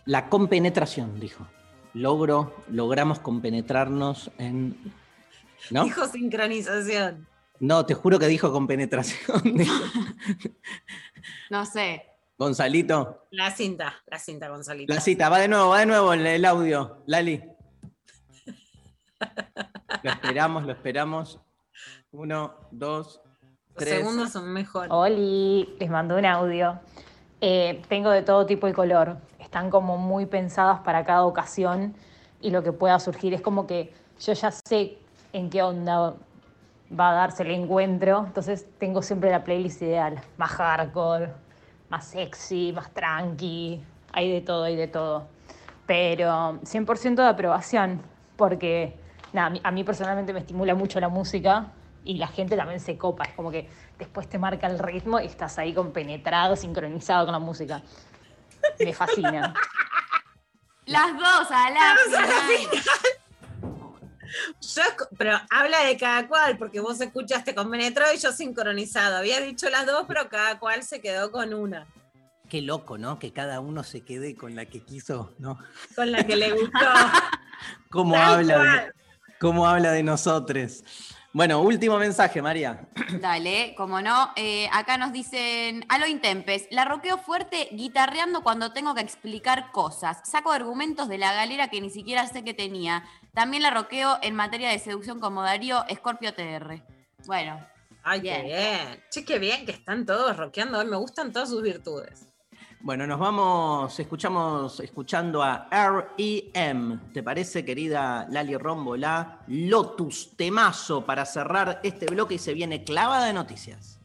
La compenetración, dijo. Logro, logramos compenetrarnos en. ¿No? Dijo sincronización. No, te juro que dijo compenetración. dijo. No sé. Gonzalito. La cinta, la cinta, Gonzalito. La cita, va de nuevo, va de nuevo el, el audio. Lali. Lo esperamos, lo esperamos. Uno, dos, Los tres. segundos son mejor. Oli, les mando un audio. Eh, tengo de todo tipo y color. Están como muy pensadas para cada ocasión y lo que pueda surgir. Es como que yo ya sé en qué onda va a darse el encuentro. Entonces tengo siempre la playlist ideal. Más hardcore, más sexy, más tranqui. Hay de todo, hay de todo. Pero 100% de aprobación. Porque nada, a mí personalmente me estimula mucho la música y la gente también se copa. Es como que después te marca el ritmo y estás ahí compenetrado, sincronizado con la música. Me fascina. Las dos a la Las dos a la final. Yo, escu- pero habla de cada cual, porque vos escuchaste con Penetrado y yo sincronizado. Había dicho las dos, pero cada cual se quedó con una, Qué loco, ¿no? Que cada uno se quede con la que quiso, ¿no? con la que le gustó. ¿Cómo habla de, cómo habla de nosotros? Bueno, último mensaje, María. Dale, como no. Eh, acá nos dicen, a lo intempes, la roqueo fuerte guitarreando cuando tengo que explicar cosas. Saco argumentos de la galera que ni siquiera sé que tenía. También la roqueo en materia de seducción como Darío Scorpio TR. Bueno, Ay, qué bien. Che, qué bien que están todos rockeando hoy. Me gustan todas sus virtudes. Bueno, nos vamos, escuchamos, escuchando a R.E.M. ¿Te parece, querida Lali Rombolá? Lotus, temazo para cerrar este bloque y se viene clavada de noticias.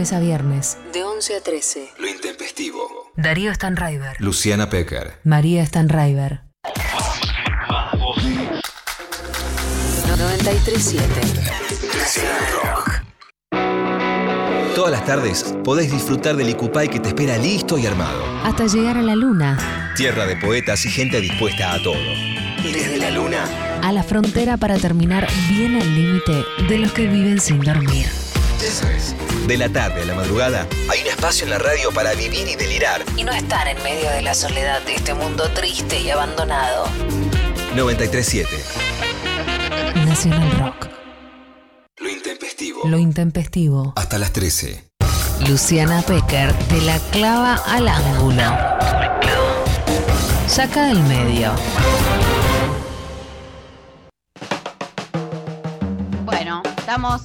Lunes a viernes, de 11 a 13. Lo intempestivo. Darío Stanraiver, Luciana Pecker. María Stanraiver. 937. Todas las tardes podés disfrutar del Icupay que te espera listo y armado. Hasta llegar a la luna. Tierra de poetas y gente dispuesta a todo. Desde la luna. A la frontera para terminar bien al límite de los que viven sin dormir. De la tarde a la madrugada hay un espacio en la radio para vivir y delirar. Y no estar en medio de la soledad de este mundo triste y abandonado. 937. Nacional Rock. Lo intempestivo. Lo intempestivo. Hasta las 13. Luciana Pecker te la clava al ángulo. Saca del medio. Bueno, estamos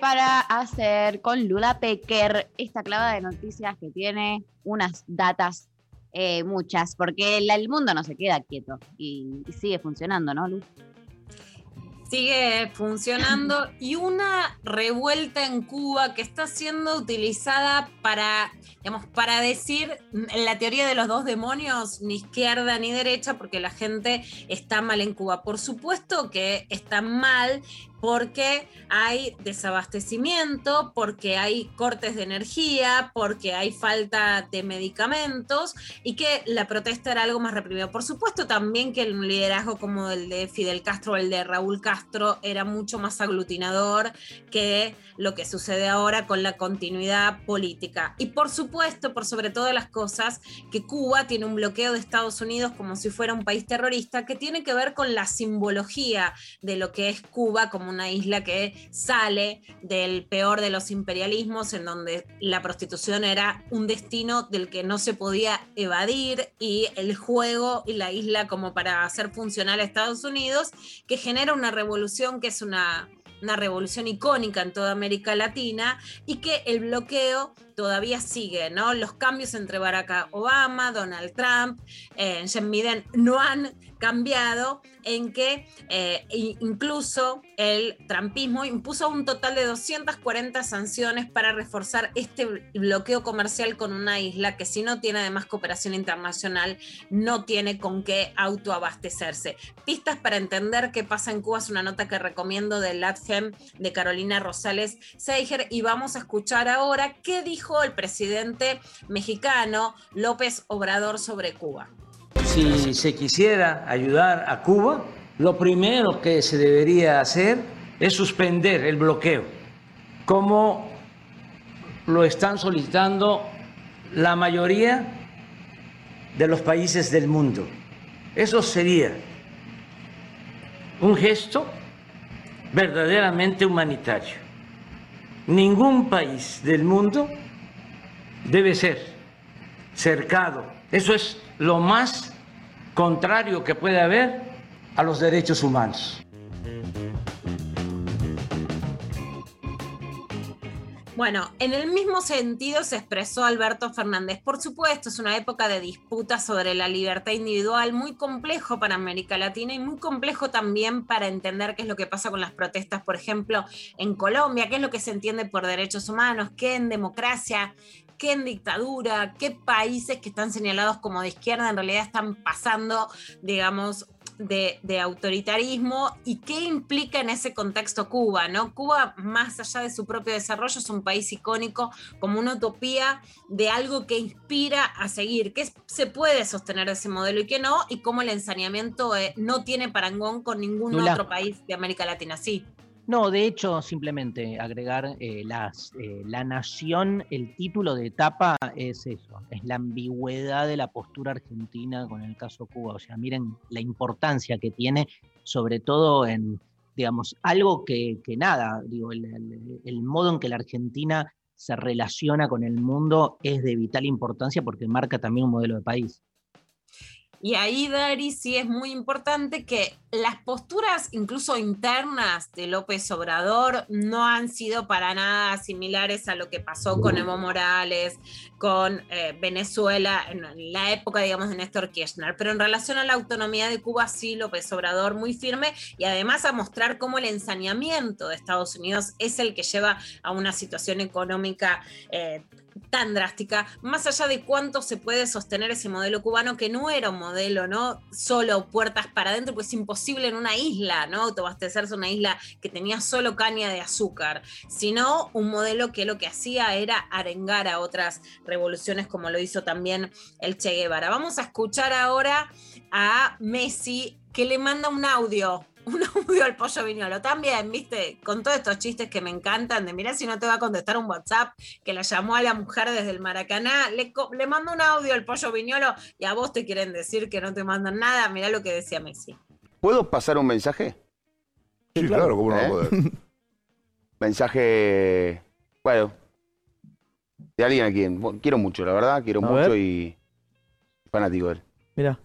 para hacer con Lula Pecker esta clavada de noticias que tiene unas datas, eh, muchas, porque el, mundo no se queda quieto y, sigue funcionando, ¿no, Lu? sigue funcionando y una revuelta en Cuba que está siendo utilizada para, digamos, para decir la teoría de los dos demonios, ni izquierda ni derecha, porque la gente está mal en Cuba. Por supuesto que está mal porque hay desabastecimiento, porque hay cortes de energía, porque hay falta de medicamentos y que la protesta era algo más reprimido. Por supuesto también que un liderazgo como el de Fidel Castro o el de Raúl Castro era mucho más aglutinador que lo que sucede ahora con la continuidad política. Y por supuesto, por sobre todas las cosas, que Cuba tiene un bloqueo de Estados Unidos como si fuera un país terrorista que tiene que ver con la simbología de lo que es Cuba como una isla que sale del peor de los imperialismos, en donde la prostitución era un destino del que no se podía evadir y el juego y la isla como para hacer funcional a Estados Unidos, que genera una revolución que es una, una revolución icónica en toda América Latina y que el bloqueo todavía sigue, ¿no? Los cambios entre Barack Obama, Donald Trump, eh, Jen Biden no han cambiado en que eh, incluso el trumpismo impuso un total de 240 sanciones para reforzar este bloqueo comercial con una isla que si no tiene además cooperación internacional no tiene con qué autoabastecerse. Pistas para entender qué pasa en Cuba es una nota que recomiendo de LATGEM de Carolina Rosales Seiger y vamos a escuchar ahora qué dijo el presidente mexicano López Obrador sobre Cuba. Si se quisiera ayudar a Cuba, lo primero que se debería hacer es suspender el bloqueo, como lo están solicitando la mayoría de los países del mundo. Eso sería un gesto verdaderamente humanitario. Ningún país del mundo debe ser cercado. Eso es lo más contrario que puede haber a los derechos humanos. Bueno, en el mismo sentido se expresó Alberto Fernández. Por supuesto, es una época de disputa sobre la libertad individual muy complejo para América Latina y muy complejo también para entender qué es lo que pasa con las protestas, por ejemplo, en Colombia, qué es lo que se entiende por derechos humanos, qué en democracia, qué en dictadura, qué países que están señalados como de izquierda en realidad están pasando, digamos, de, de, autoritarismo y qué implica en ese contexto Cuba, ¿no? Cuba, más allá de su propio desarrollo, es un país icónico como una utopía de algo que inspira a seguir, que se puede sostener ese modelo y que no, y cómo el ensañamiento eh, no tiene parangón con ningún Lula. otro país de América Latina, sí. No, de hecho, simplemente agregar eh, las, eh, la nación, el título de etapa es eso, es la ambigüedad de la postura argentina con el caso Cuba. O sea, miren la importancia que tiene, sobre todo en, digamos, algo que, que nada, digo, el, modo en que la Argentina se relaciona con el mundo es de vital importancia porque marca también un modelo de país. Y ahí, Dari, sí es muy importante que las posturas, incluso internas, de López Obrador no han sido para nada similares a lo que pasó con Evo Morales, con eh, Venezuela, en la época, digamos, de Néstor Kirchner. Pero en relación a la autonomía de Cuba, sí, López Obrador muy firme y además a mostrar cómo el ensañamiento de Estados Unidos es el que lleva a una situación económica. eh, tan drástica, más allá de cuánto se puede sostener ese modelo cubano, que no era un modelo, ¿no? Solo puertas para adentro, pues es imposible en una isla, ¿no? Autoabastecerse una isla que tenía solo caña de azúcar, sino un modelo que lo que hacía era arengar a otras revoluciones, como lo hizo también el Che Guevara. Vamos a escuchar ahora a Messi, que le manda un audio un audio al pollo viñolo. También, viste, con todos estos chistes que me encantan, de mirá si no te va a contestar un WhatsApp, que la llamó a la mujer desde el Maracaná, le, le mando un audio al pollo viñolo y a vos te quieren decir que no te mandan nada. Mirá lo que decía Messi. ¿Puedo pasar un mensaje? Sí, claro, ¿cómo no va a ¿Eh? poder? Mensaje, bueno, de alguien a quien bueno, quiero mucho, la verdad, quiero A mucho ver. y fanático de él. Mira.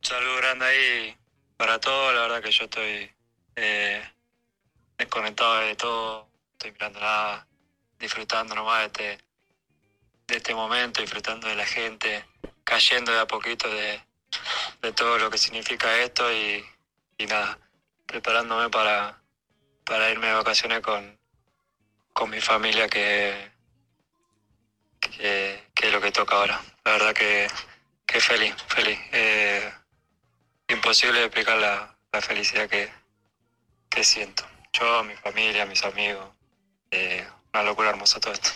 Saludo grande ahí para todos. La verdad que yo estoy eh, desconectado de todo. Estoy mirando nada, disfrutando nomás de este, de este momento, disfrutando de la gente, cayendo de a poquito de, de todo lo que significa esto y, y nada, preparándome para, para irme de vacaciones con, con mi familia, que, que, que es lo que toca ahora. La verdad que, que feliz, feliz. Eh, imposible explicar la, la felicidad que, que siento. Yo, mi familia, mis amigos. eh, una locura hermosa todo esto.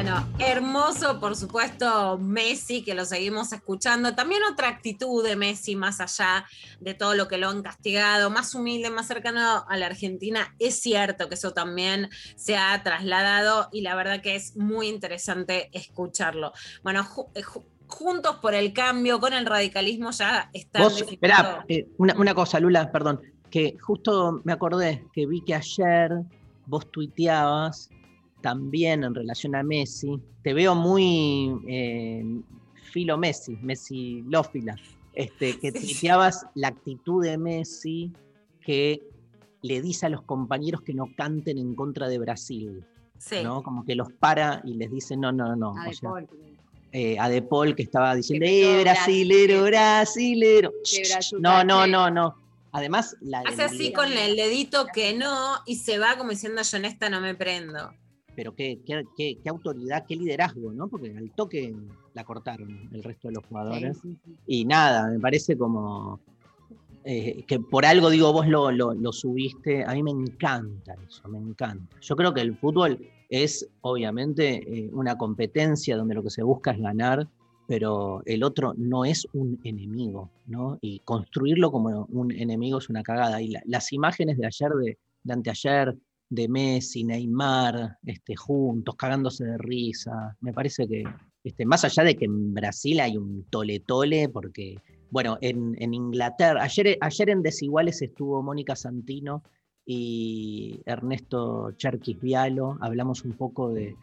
Bueno, hermoso, por supuesto, Messi, que lo seguimos escuchando. También otra actitud de Messi, más allá de todo lo que lo han castigado, más humilde, más cercano a la Argentina. Es cierto que eso también se ha trasladado y la verdad que es muy interesante escucharlo. Bueno, ju- eh, ju- juntos por el cambio, con el radicalismo ya están Vos, esperá, eh, una, una cosa, Lula, perdón, que justo me acordé que vi que ayer vos tuiteabas también en relación a Messi. Te veo muy eh, filo Messi, Messi lófila. Este, que tuiteabas la actitud de Messi que le dice a los compañeros que no canten en contra de Brasil. Sí. ¿no? Como que los para y les dice, no, no, no. A o sea, Paul. eh, a De Paul que estaba diciendo, Que eh, brasilero, brasilero. Brazuca, No, no, no, no. Además, la Hace así con el dedito que no y se va como diciendo yo en esta no me prendo. Pero qué, qué, qué- qué autoridad, qué liderazgo, ¿no? Porque al toque la cortaron el resto de los jugadores. Y nada, me parece como eh, que por algo digo, vos lo, lo, lo subiste. A mí me encanta eso, me encanta. Yo creo que el fútbol es obviamente eh, una competencia donde lo que se busca es ganar, pero el otro no es un enemigo, ¿no? Y construirlo como un enemigo es una cagada. Y la- las imágenes de ayer, de, de anteayer, de Messi, Neymar, este, juntos, cagándose de risa, me parece que, este, más allá de que en Brasil hay un tole-tole, porque, bueno, en, en Inglaterra, ayer, ayer en Desiguales estuvo Mónica Santino y Ernesto Cherkis Vialo, hablamos un poco de,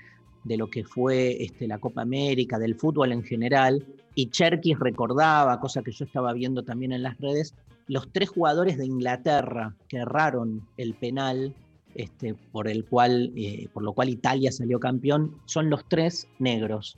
de lo que fue este, la Copa América, del fútbol en general, y Cherkis recordaba, cosa que yo estaba viendo también en las redes, los tres jugadores de Inglaterra que erraron el penal este, por, el cual, eh, por lo cual Italia salió campeón, son los tres negros.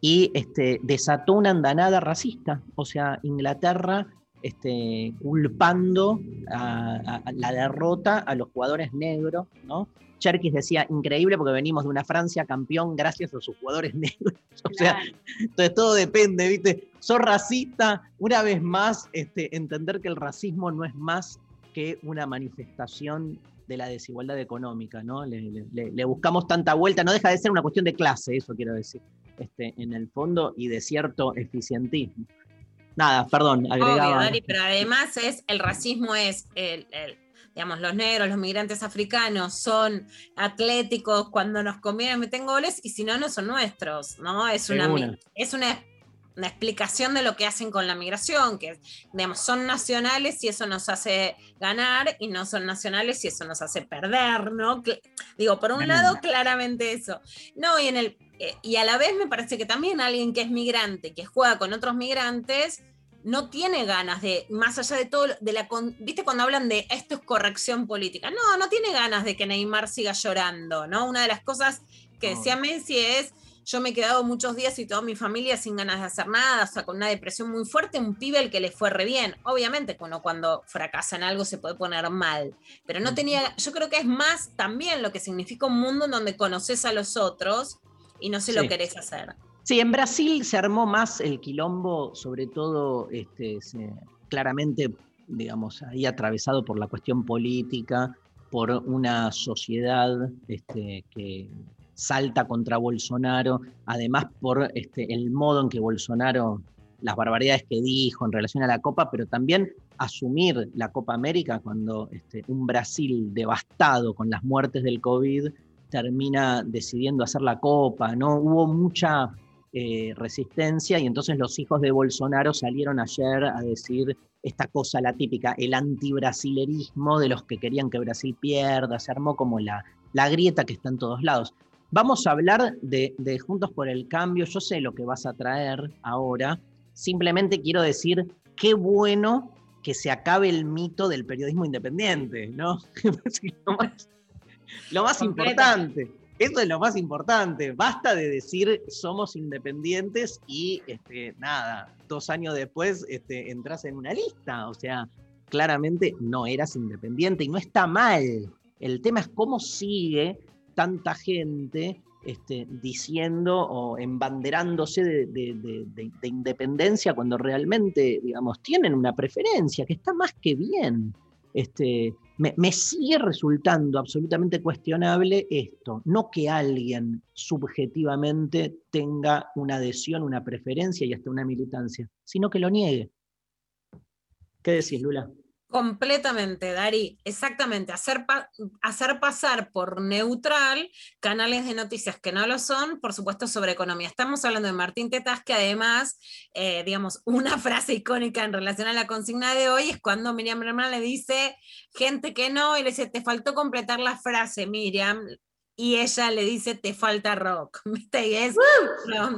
Y este, desató una andanada racista, o sea, Inglaterra este, culpando a, la derrota a los jugadores negros, ¿no? Cherkis decía, increíble porque venimos de una Francia campeón gracias a sus jugadores negros. O sea, entonces todo depende, ¿viste? Sos racista, una vez más, este, entender que el racismo no es más que una manifestación de la desigualdad económica, ¿no? Le, le- le- le buscamos tanta vuelta, no deja de ser una cuestión de clase, eso quiero decir, este, en el fondo, y de cierto eficientismo. Nada, perdón, Obvio, agregaba. Dari, pero además es el racismo es el, el- digamos, los negros, los migrantes africanos son atléticos, cuando nos conviene meten goles y si no, no son nuestros, ¿no? Es una, una. es una, una explicación de lo que hacen con la migración, que digamos, son nacionales y eso nos hace ganar y no son nacionales y eso nos hace perder, ¿no? Digo, por un lado, claramente eso. No, y en el eh, y a la vez me parece que también alguien que es migrante, que juega con otros migrantes, no tiene ganas de, más allá de todo, de la, viste cuando hablan de esto es corrección política, no, no tiene ganas de que Neymar siga llorando, ¿no? Una de las cosas que decía Messi es, yo me he quedado muchos días y toda mi familia sin ganas de hacer nada, o sea, con una depresión muy fuerte, un pibe el que le fue re bien. Obviamente, uno cuando fracasa en algo se puede poner mal, pero no tenía, yo creo que es más también lo que significa un mundo en donde conoces a los otros y no se lo querés hacer. Sí, en Brasil se armó más el quilombo, sobre todo este, se- claramente, digamos, ahí atravesado por la cuestión política, por una sociedad este, que salta contra Bolsonaro, además por este, el modo en que Bolsonaro, las barbaridades que dijo en relación a la Copa, pero también asumir la Copa América cuando este, un Brasil devastado con las muertes del COVID termina decidiendo hacer la Copa, ¿no? Hubo mucha eh, resistencia y entonces los hijos de Bolsonaro salieron ayer a decir esta cosa, la típica, el antibrasilerismo de los que querían que Brasil pierda, se armó como la, la grieta que está en todos lados. Vamos a hablar de, de Juntos por el Cambio, yo sé lo que vas a traer ahora, simplemente quiero decir qué bueno que se acabe el mito del periodismo independiente, ¿no? lo más, lo más Completo. importante. Eso es lo más importante. Basta de decir somos independientes y este, nada, dos años después este, entras en una lista. O sea, claramente no eras independiente y no está mal. El tema es cómo sigue tanta gente este, diciendo o embanderándose de, de- de- de- de independencia cuando realmente, digamos, tienen una preferencia, que está más que bien. Este, me, me sigue resultando absolutamente cuestionable esto, no que alguien subjetivamente tenga una adhesión, una preferencia y hasta una militancia, sino que lo niegue. ¿Qué decís, Lula? Completamente, Dari. Exactamente. Hacer, pa- hacer pasar por neutral canales de noticias que no lo son, por supuesto, sobre economía. Estamos hablando de Martín Tetaz, que además, eh, digamos, una frase icónica en relación a la consigna de hoy es cuando Miriam Bregman le dice gente que no, y le dice, te faltó completar la frase, Miriam. Y ella le dice, te falta rock. ¿Viste? Y es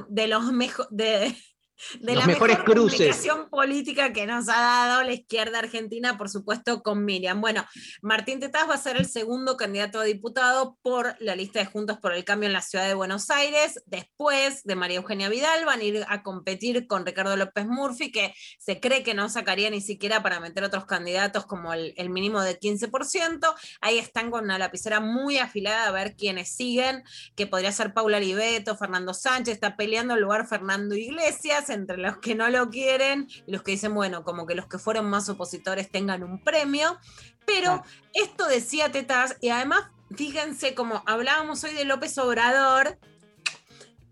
de los mejores. De, de Los la mejores mejor cruces. comunicación política que nos ha dado la izquierda argentina, por supuesto, con Miriam. Bueno, Martín Tetaz va a ser el segundo candidato a diputado por la lista de Juntos por el Cambio en la ciudad de Buenos Aires. Después de María Eugenia Vidal, van a ir a competir con Ricardo López Murphy, que se cree que no sacaría ni siquiera para meter otros candidatos como el, el mínimo de 15%. Ahí están con una lapicera muy afilada a ver quiénes siguen, que podría ser Paula Libeto, Fernando Sánchez, está peleando el lugar Fernando Iglesias, entre los que no lo quieren y los que dicen, bueno, como que los que fueron más opositores tengan un premio. Pero esto decía Tetaz, y además, fíjense, como hablábamos hoy de López Obrador,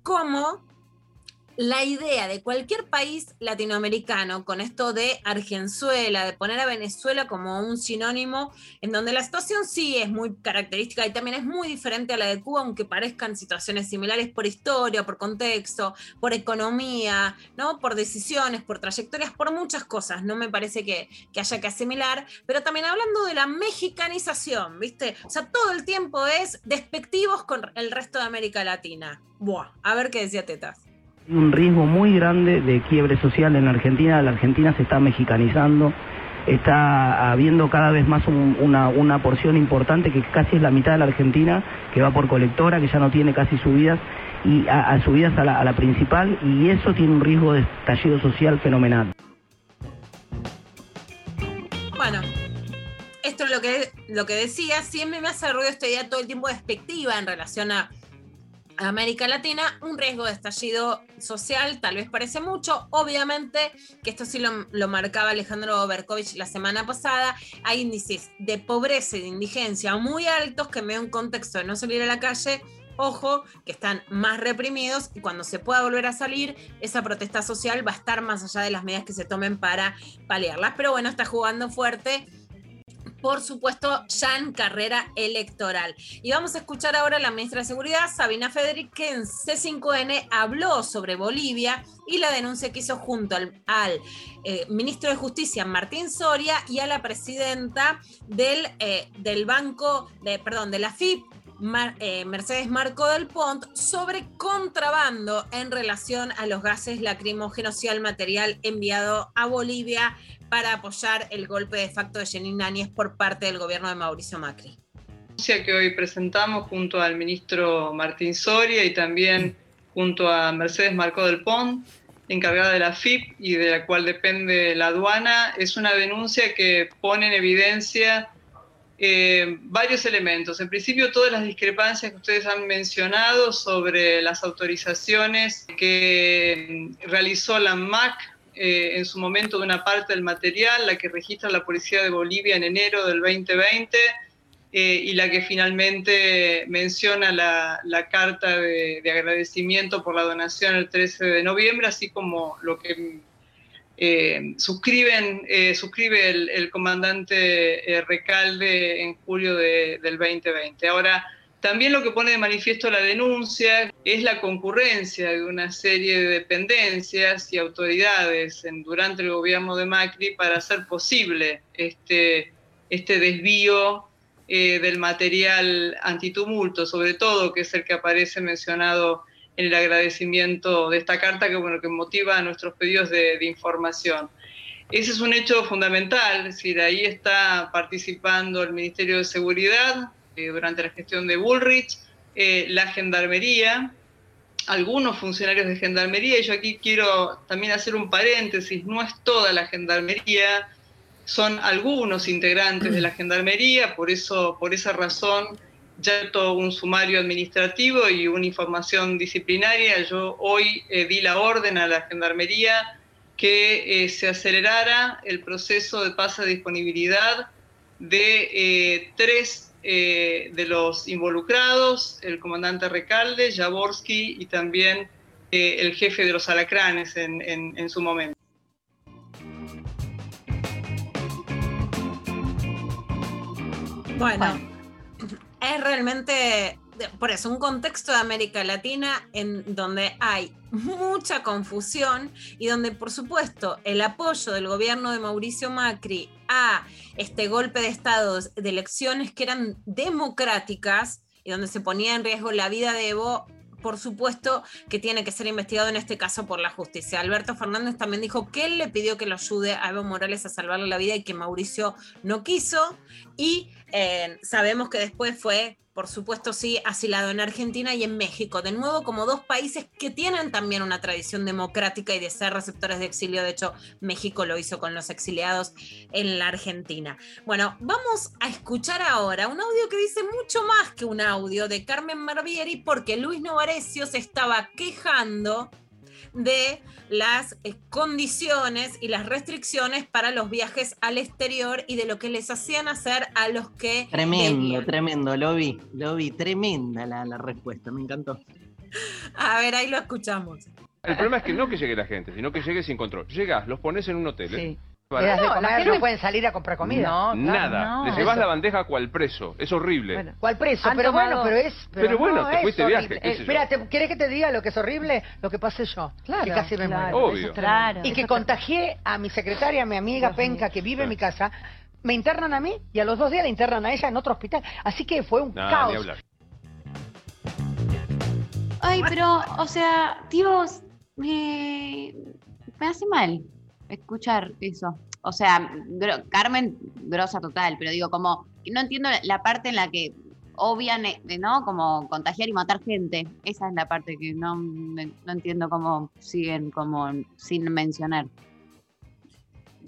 como la idea de cualquier país latinoamericano con esto de Argenzuela, de poner a Venezuela como un sinónimo, en donde la situación sí es muy característica y también es muy diferente a la de Cuba, aunque parezcan situaciones similares por historia, por contexto, por economía, ¿no? por decisiones, por trayectorias, por muchas cosas. No me parece que, que haya que asimilar, pero también hablando de la mexicanización, ¿viste? O sea, todo el tiempo es despectivos con el resto de América Latina. Buah, a ver qué decía Tetas. Un riesgo muy grande de quiebre social en Argentina. La Argentina se está mexicanizando. Está habiendo cada vez más un- una, una porción importante que casi es la mitad de la Argentina que va por colectora, que ya no tiene casi subidas y a, subidas a la, a la principal y eso tiene un riesgo de estallido social fenomenal. Bueno, esto es lo que, lo que decía. Siempre me hace ruido esta idea todo el tiempo despectiva en relación a América Latina, un riesgo de estallido social, tal vez parece mucho. Obviamente, que esto sí lo, marcaba Alejandro Berkovich la semana pasada, hay índices de pobreza y de indigencia muy altos que me da un contexto de no salir a la calle. Ojo, que están más reprimidos y cuando se pueda volver a salir, esa protesta social va a estar más allá de las medidas que se tomen para paliarlas. Pero bueno, está jugando fuerte por supuesto, ya en carrera electoral. Y vamos a escuchar ahora a la ministra de Seguridad, Sabina Federic, que en C5N habló sobre Bolivia y la denuncia que hizo junto al, eh, ministro de Justicia, Martín Soria, y a la presidenta del, eh, del Banco, de, perdón, de la FIP, Mar- eh, Mercedes Marco del Pont sobre contrabando en relación a los gases lacrimógenos y al material enviado a Bolivia para apoyar el golpe de facto de Jenin Áñez por parte del gobierno de Mauricio Macri. denuncia que hoy presentamos junto al ministro Martín Soria y también junto a Mercedes Marcó del Pont, encargada de la FIP y de la cual depende la aduana, es una denuncia que pone en evidencia eh, varios elementos. En principio, todas las discrepancias que ustedes han mencionado sobre las autorizaciones que mm, realizó la MAC eh, en su momento de una parte del material, la que registra la Policía de Bolivia en enero del 2020 eh, y la que finalmente menciona la, la carta de, de agradecimiento por la donación el 13 de noviembre, así como lo que eh, suscriben, eh, suscribe el, comandante eh, Recalde en julio de- del 2020. Ahora, también lo que pone de manifiesto la denuncia es la concurrencia de una serie de dependencias y autoridades durante el gobierno de Macri para hacer posible este, este desvío eh, del material antitumulto, sobre todo, que es el que aparece mencionado en el agradecimiento de esta carta que, bueno, que motiva nuestros pedidos de, información. Ese es un hecho fundamental, es decir, ahí está participando el Ministerio de Seguridad eh, durante la gestión de Bullrich, eh, la gendarmería, algunos funcionarios de gendarmería, y yo aquí quiero también hacer un paréntesis, no es toda la gendarmería, son algunos integrantes de la gendarmería, por eso, por esa razón, todo un sumario administrativo y una información disciplinaria. Yo hoy eh, di la orden a la gendarmería que eh, se acelerara el proceso de pase de disponibilidad de eh, tres eh, de los involucrados, el comandante Recalde, Jaworski y también eh, el jefe de los alacranes en, en- en su momento. Bueno, es realmente, por eso, un contexto de América Latina en donde hay mucha confusión y donde, por supuesto, el apoyo del gobierno de Mauricio Macri a este golpe de Estado de elecciones que eran democráticas y donde se ponía en riesgo la vida de Evo, por supuesto que tiene que ser investigado en este caso por la justicia. Alberto Fernández también dijo que él le pidió que lo ayude a Evo Morales a salvarle la vida y que Mauricio no quiso. Y eh, sabemos que después fue, por supuesto, sí, asilado en Argentina y en México. De nuevo, como dos países que tienen también una tradición democrática y de ser receptores de exilio. De hecho, México lo hizo con los exiliados en la Argentina. Bueno, vamos a escuchar ahora un audio que dice mucho más que un audio de Carmen Marbieri porque Luis Novarecio se estaba quejando de las eh, condiciones y las restricciones para los viajes al exterior y de lo que les hacían hacer a los que Tremendo, venían. tremendo, lo vi, lo vi, tremenda la, la respuesta, me encantó. A ver, ahí lo escuchamos. El problema es que no que llegue la gente, sino que llegue sin control. Llegas, los pones en un hotel. ¿eh? De No, pueden salir a comprar comida. Nada. Le llevas la bandeja cual preso. Es horrible. ¿Cuál preso? Han Pero tomado- bueno, pero es. Pero bueno, no te fuiste de viaje, qué Eh, sé yo. Espera, ¿te- ¿querés que te diga lo que es horrible? Lo que pasé yo. Claro, que casi me claro, muero. Obvio. Claro. Y que contagié a mi secretaria, a mi amiga Penca, que vive en mi casa. Me internan a mí y a los dos días la internan a ella en otro hospital. Así que fue un Nah, caos. ni hablar. Ay, pero, o sea, Dios, me, me hace mal escuchar eso. O sea, Carmen, grosa total, pero digo, como, no entiendo la- parte en la que obvian, eh, ¿no? Como contagiar y matar gente. Esa es la parte que no, no entiendo cómo siguen como sin mencionar.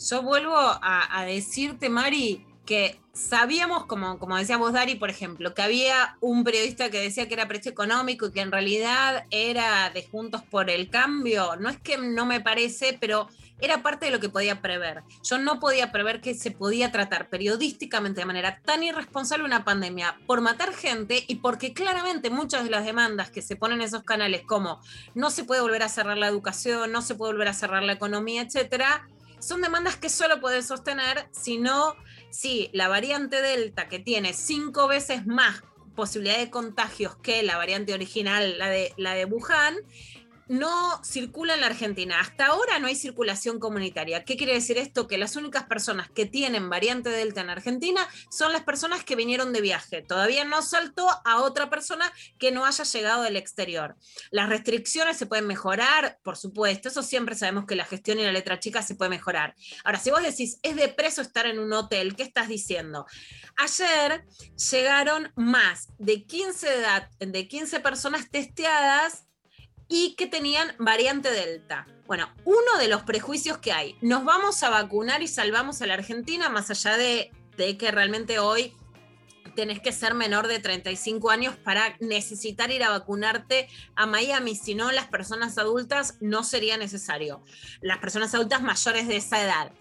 Yo vuelvo a, decirte, Mari, que sabíamos, como, como decía vos, Dari, por ejemplo, que había un periodista que decía que era precio económico y que en realidad era de Juntos por el Cambio. No es que no me parece, pero era parte de lo que podía prever. Yo no podía prever que se podía tratar periodísticamente de manera tan irresponsable una pandemia por matar gente y porque claramente muchas de las demandas que se ponen en esos canales, como no se puede volver a cerrar la educación, no se puede volver a cerrar la economía, etcétera, son demandas que solo puedes sostener si no, si la variante Delta, que tiene cinco veces más posibilidad de contagios que la variante original, la de, la de Wuhan, no circula en la Argentina. Hasta ahora no hay circulación comunitaria. ¿Qué quiere decir esto? Que las únicas personas que tienen variante Delta en Argentina son las personas que vinieron de viaje. Todavía no saltó a otra persona que no haya llegado del exterior. Las restricciones se pueden mejorar, por supuesto. Eso siempre sabemos que la gestión y la letra chica se puede mejorar. Ahora, si vos decís, es de preso estar en un hotel, ¿qué estás diciendo? Ayer llegaron más de 15, edad, de 15 personas testeadas y que tenían variante Delta. Bueno, uno de los prejuicios que hay, nos vamos a vacunar y salvamos a la Argentina, más allá de, que realmente hoy tenés que ser menor de 35 años para necesitar ir a vacunarte a Miami, si no las personas adultas no sería necesario. Las personas adultas mayores de esa edad.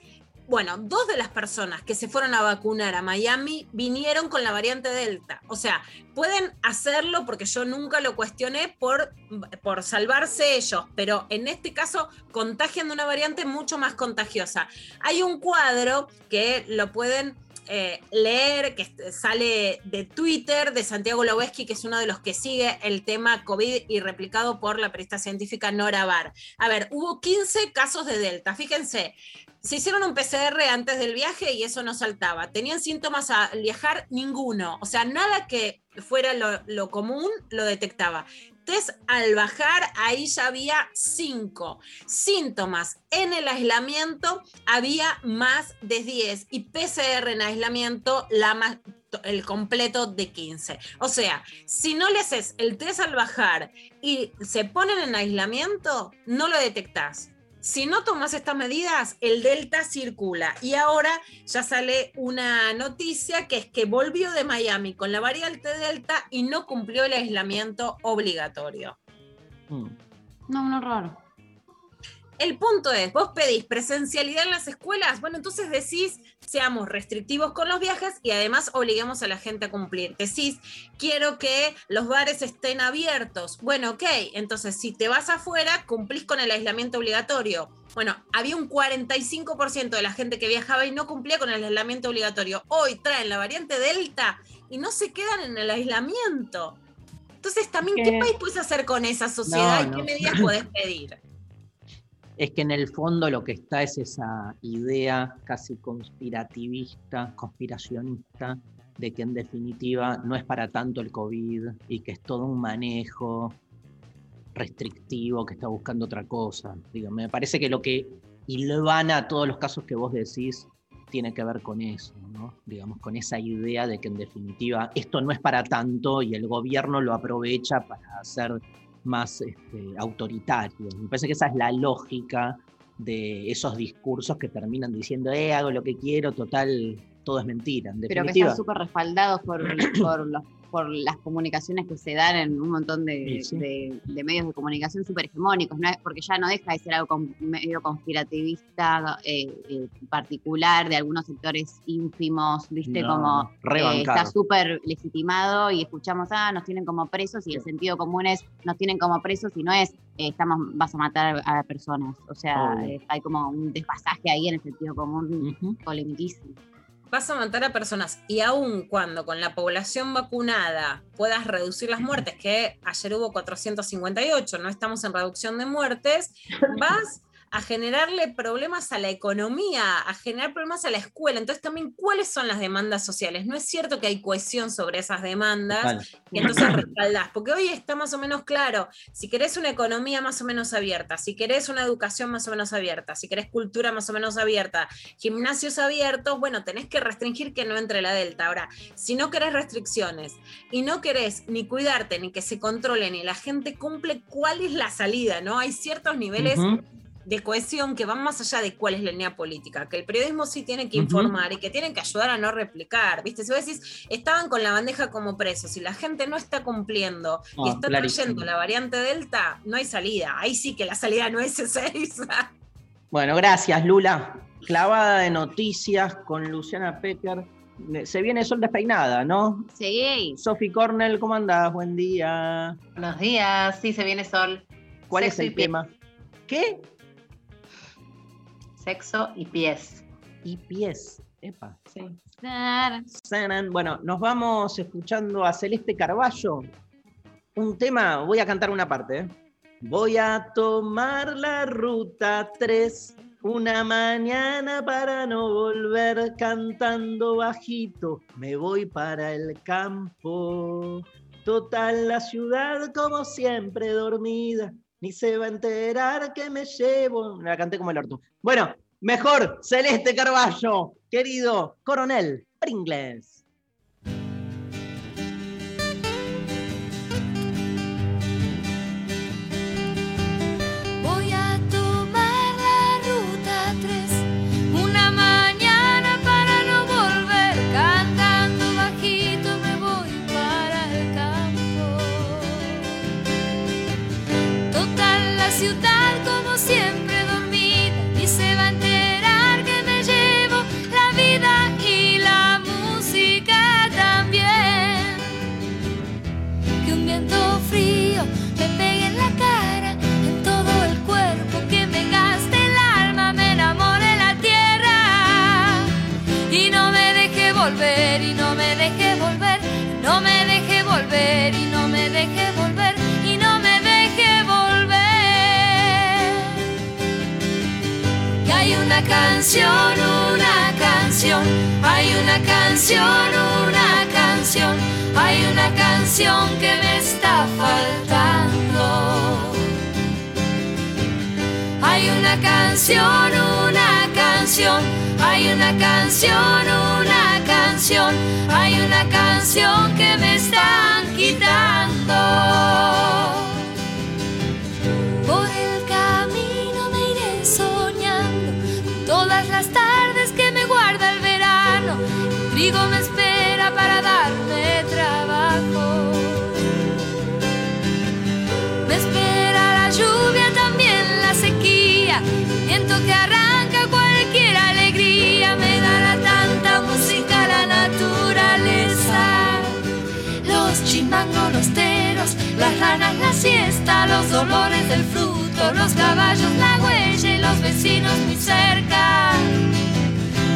Bueno, dos de las personas que se fueron a vacunar a Miami vinieron con la variante Delta. O sea, pueden hacerlo porque yo nunca lo cuestioné por, por salvarse ellos, pero en este caso contagian de una variante mucho más contagiosa. Hay un cuadro que lo pueden eh, leer, que sale de Twitter de Santiago Loweski, que es uno de los que sigue el tema COVID y replicado por la periodista científica Nora Bar. A ver, hubo 15 casos de Delta, fíjense. Se hicieron un PCR antes del viaje y eso no saltaba. ¿Tenían síntomas al viajar? Ninguno. O sea, nada que fuera lo, común lo detectaba. Test al bajar, ahí ya había cinco. Síntomas en el aislamiento, había más de 10. Y PCR en aislamiento, la más, el completo de 15. O sea, si no le haces el test al bajar y se ponen en aislamiento, no lo detectás. Si no tomas estas medidas, el delta circula. Y ahora ya sale una noticia que es que volvió de Miami con la variante delta y no cumplió el aislamiento obligatorio. Mm. No, no, raro. El punto es, vos pedís presencialidad en las escuelas, bueno, entonces decís, seamos restrictivos con los viajes y además obliguemos a la gente a cumplir. Decís, quiero que los bares estén abiertos. Bueno, ok, entonces si te vas afuera, cumplís con el aislamiento obligatorio. Bueno, había un 45% de la gente que viajaba y no cumplía con el aislamiento obligatorio. Hoy traen la variante Delta y no se quedan en el aislamiento. Entonces, también, ¿qué país puedes hacer con esa sociedad No, y qué medidas podés pedir? Es que en el fondo lo que está es esa idea casi conspirativista, conspiracionista, de que en definitiva no es para tanto el COVID y que es todo un manejo restrictivo que está buscando otra cosa. Digo, me parece que lo que hilvana todos los casos que vos decís tiene que ver con eso, ¿no? Digamos, con esa idea de que en definitiva esto no es para tanto y el gobierno lo aprovecha para hacer más este, autoritario. Me parece que esa es la lógica de esos discursos que terminan diciendo, eh, hago lo que quiero, total, todo es mentira. En Pero que están súper respaldados por, por, los- por las comunicaciones que se dan en un montón de, Sí, sí. de- de medios de comunicación súper hegemónicos, ¿no? Es- porque ya no deja de ser algo con- medio conspirativista eh, eh, particular de algunos sectores ínfimos, ¿viste? No, como eh, está súper legitimado y escuchamos, ah, nos tienen como presos y el sentido común es, nos tienen como presos y no es, eh, estamos, vas a matar a personas. O sea, eh, hay como un desfasaje ahí en el sentido común polemicísimo. Vas a matar a personas y aun cuando con la población vacunada puedas reducir las muertes, que ayer hubo 458, no estamos en reducción de muertes, vas a generarle problemas a la economía, a generar problemas a la escuela. Entonces también, ¿cuáles son las demandas sociales? No es cierto que hay cohesión sobre esas demandas Total. y entonces respaldás, porque hoy está más o menos claro, si querés una economía más o menos abierta, si querés una educación más o menos abierta, si querés cultura más o menos abierta, gimnasios abiertos, bueno, tenés que restringir que no entre la delta. Ahora, si no querés restricciones y no querés ni cuidarte, ni que se controle, ni la gente cumple, ¿cuál es la salida? ¿No? Hay ciertos niveles. De cohesión que van más allá de cuál es la línea política, que el periodismo sí tiene que informar y que tienen que ayudar a no replicar, ¿viste? Si vos decís, estaban con la bandeja como presos y la gente no está cumpliendo y No, está clarísimo. trayendo la variante Delta, no hay salida. Ahí sí que la salida no es esa. Bueno, gracias, Lula. Clavada de noticias con Luciana Pecker. Se viene Sol despeinada, ¿no? Sí. Sofi Cornell, ¿cómo andás? Buen día. Buenos días, sí, se viene sol. ¿Cuál Sexo es el tema? ¿Qué? Sexo y pies. Y pies. Epa. Sí. Sanan. Bueno, nos vamos escuchando a Celeste Carballo. Un tema, voy a cantar una parte. ¿eh? Voy a tomar la ruta 3 una mañana para no volver cantando bajito. Me voy para el campo. Total, la ciudad como siempre dormida. Ni se va a enterar que me llevo. La canté como el orto. Bueno, mejor, Celeste Carballo, querido coronel Pringles. Canción, una canción, hay una canción, una canción, hay una canción que me está faltando. Hay una canción, una canción, hay una canción, una canción, hay una canción que me están quitando. La siesta, los dolores del fruto, los caballos, la huella y los vecinos muy cerca.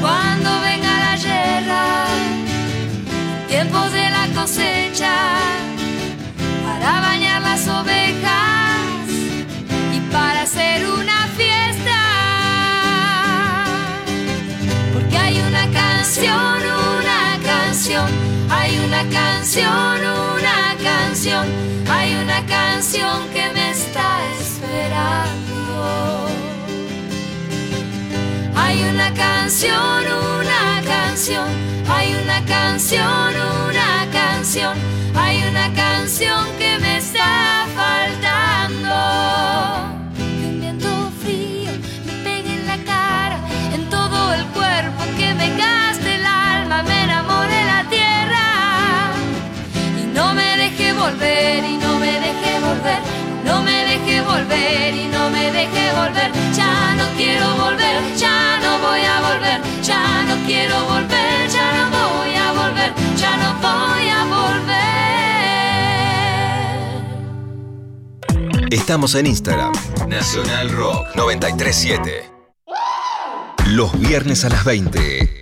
Cuando venga la guerra, tiempos de la cosecha, para bañar las ovejas y para hacer una canción, una canción, hay una canción, una canción, hay una canción que me está esperando. Hay una canción, una canción, hay una canción, una canción, hay una canción que me está faltando. Y no me deje volver. No me deje volver y no me deje volver. Ya no quiero volver, ya no voy a volver. Ya no quiero volver, ya no voy a volver. Ya no voy a volver. Estamos en Instagram. Nacional Rock 937. Los viernes a las 20.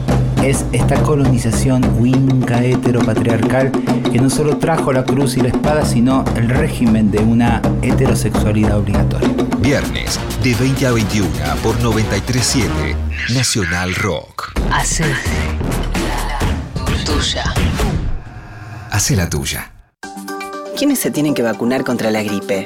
es esta colonización winca heteropatriarcal que no solo trajo la cruz y la espada, sino el régimen de una heterosexualidad obligatoria. Viernes de 20 a 21 por 937 Nacional Rock. Hace tuya. Hace la tuya. ¿Quiénes se tienen que vacunar contra la gripe?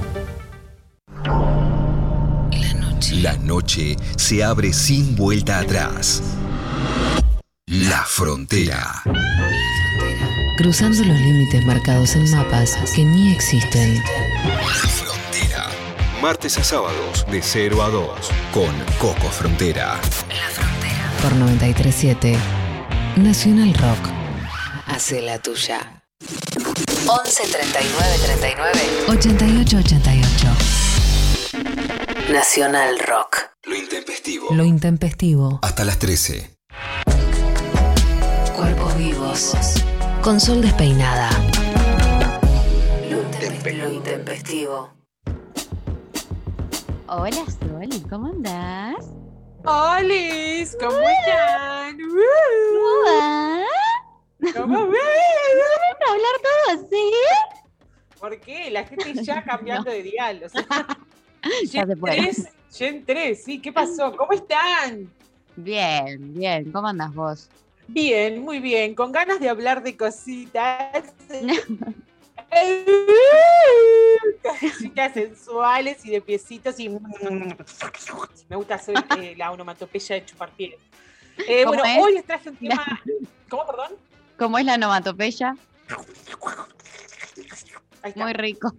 La noche se abre sin vuelta atrás. La frontera. Cruzando los límites marcados en mapas que ni existen. Frontera. Martes a sábados de 0 a 2 con Coco Frontera. Por 937 Nacional Rock. Hace la tuya. 11 39 39 88 88. Nacional Rock. Lo intempestivo. Lo intempestivo. Hasta las 13. Cuerpos vivos. Con sol despeinada. Lo intempestivo. Hola, Sol, ¿cómo andás? ¡Olis! ¿Cómo están? ¿Cómo va? ¿Cómo a hablar todo así? ¿Por qué? La gente ya cambiando de dial. O sea, Ya se puede. 3, Gen 3, sí, ¿qué pasó? ¿Cómo están? Bien, bien. ¿Cómo andás vos? Bien, muy bien, con ganas de hablar de cositas. cositas sensuales y de piecitos y me gusta hacer eh, la onomatopeya de chupar pieles. Eh, ¿Cómo bueno, es? hoy les traje un tema. ¿Cómo, perdón? ¿Cómo es la onomatopeya? Ahí está. Muy rico.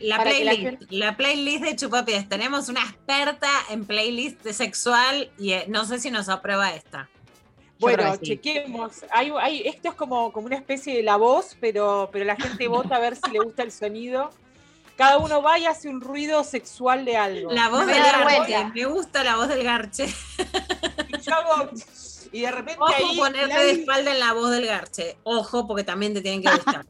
La playlist, la, playlist de Chupapiés. Tenemos una experta en playlist sexual y eh, no sé si nos aprueba esta. Bueno, sí. chequemos. Hay, hay- esto es como, como una especie de la voz, pero, pero la gente vota a ver si le gusta el sonido. Cada uno va y hace un ruido sexual de algo. La voz del garche. Me gusta la voz del garche. Y yo hago- y de repente Ojo ahí ponerte de espalda en la voz del garche. Ojo, porque también te tienen que gustar.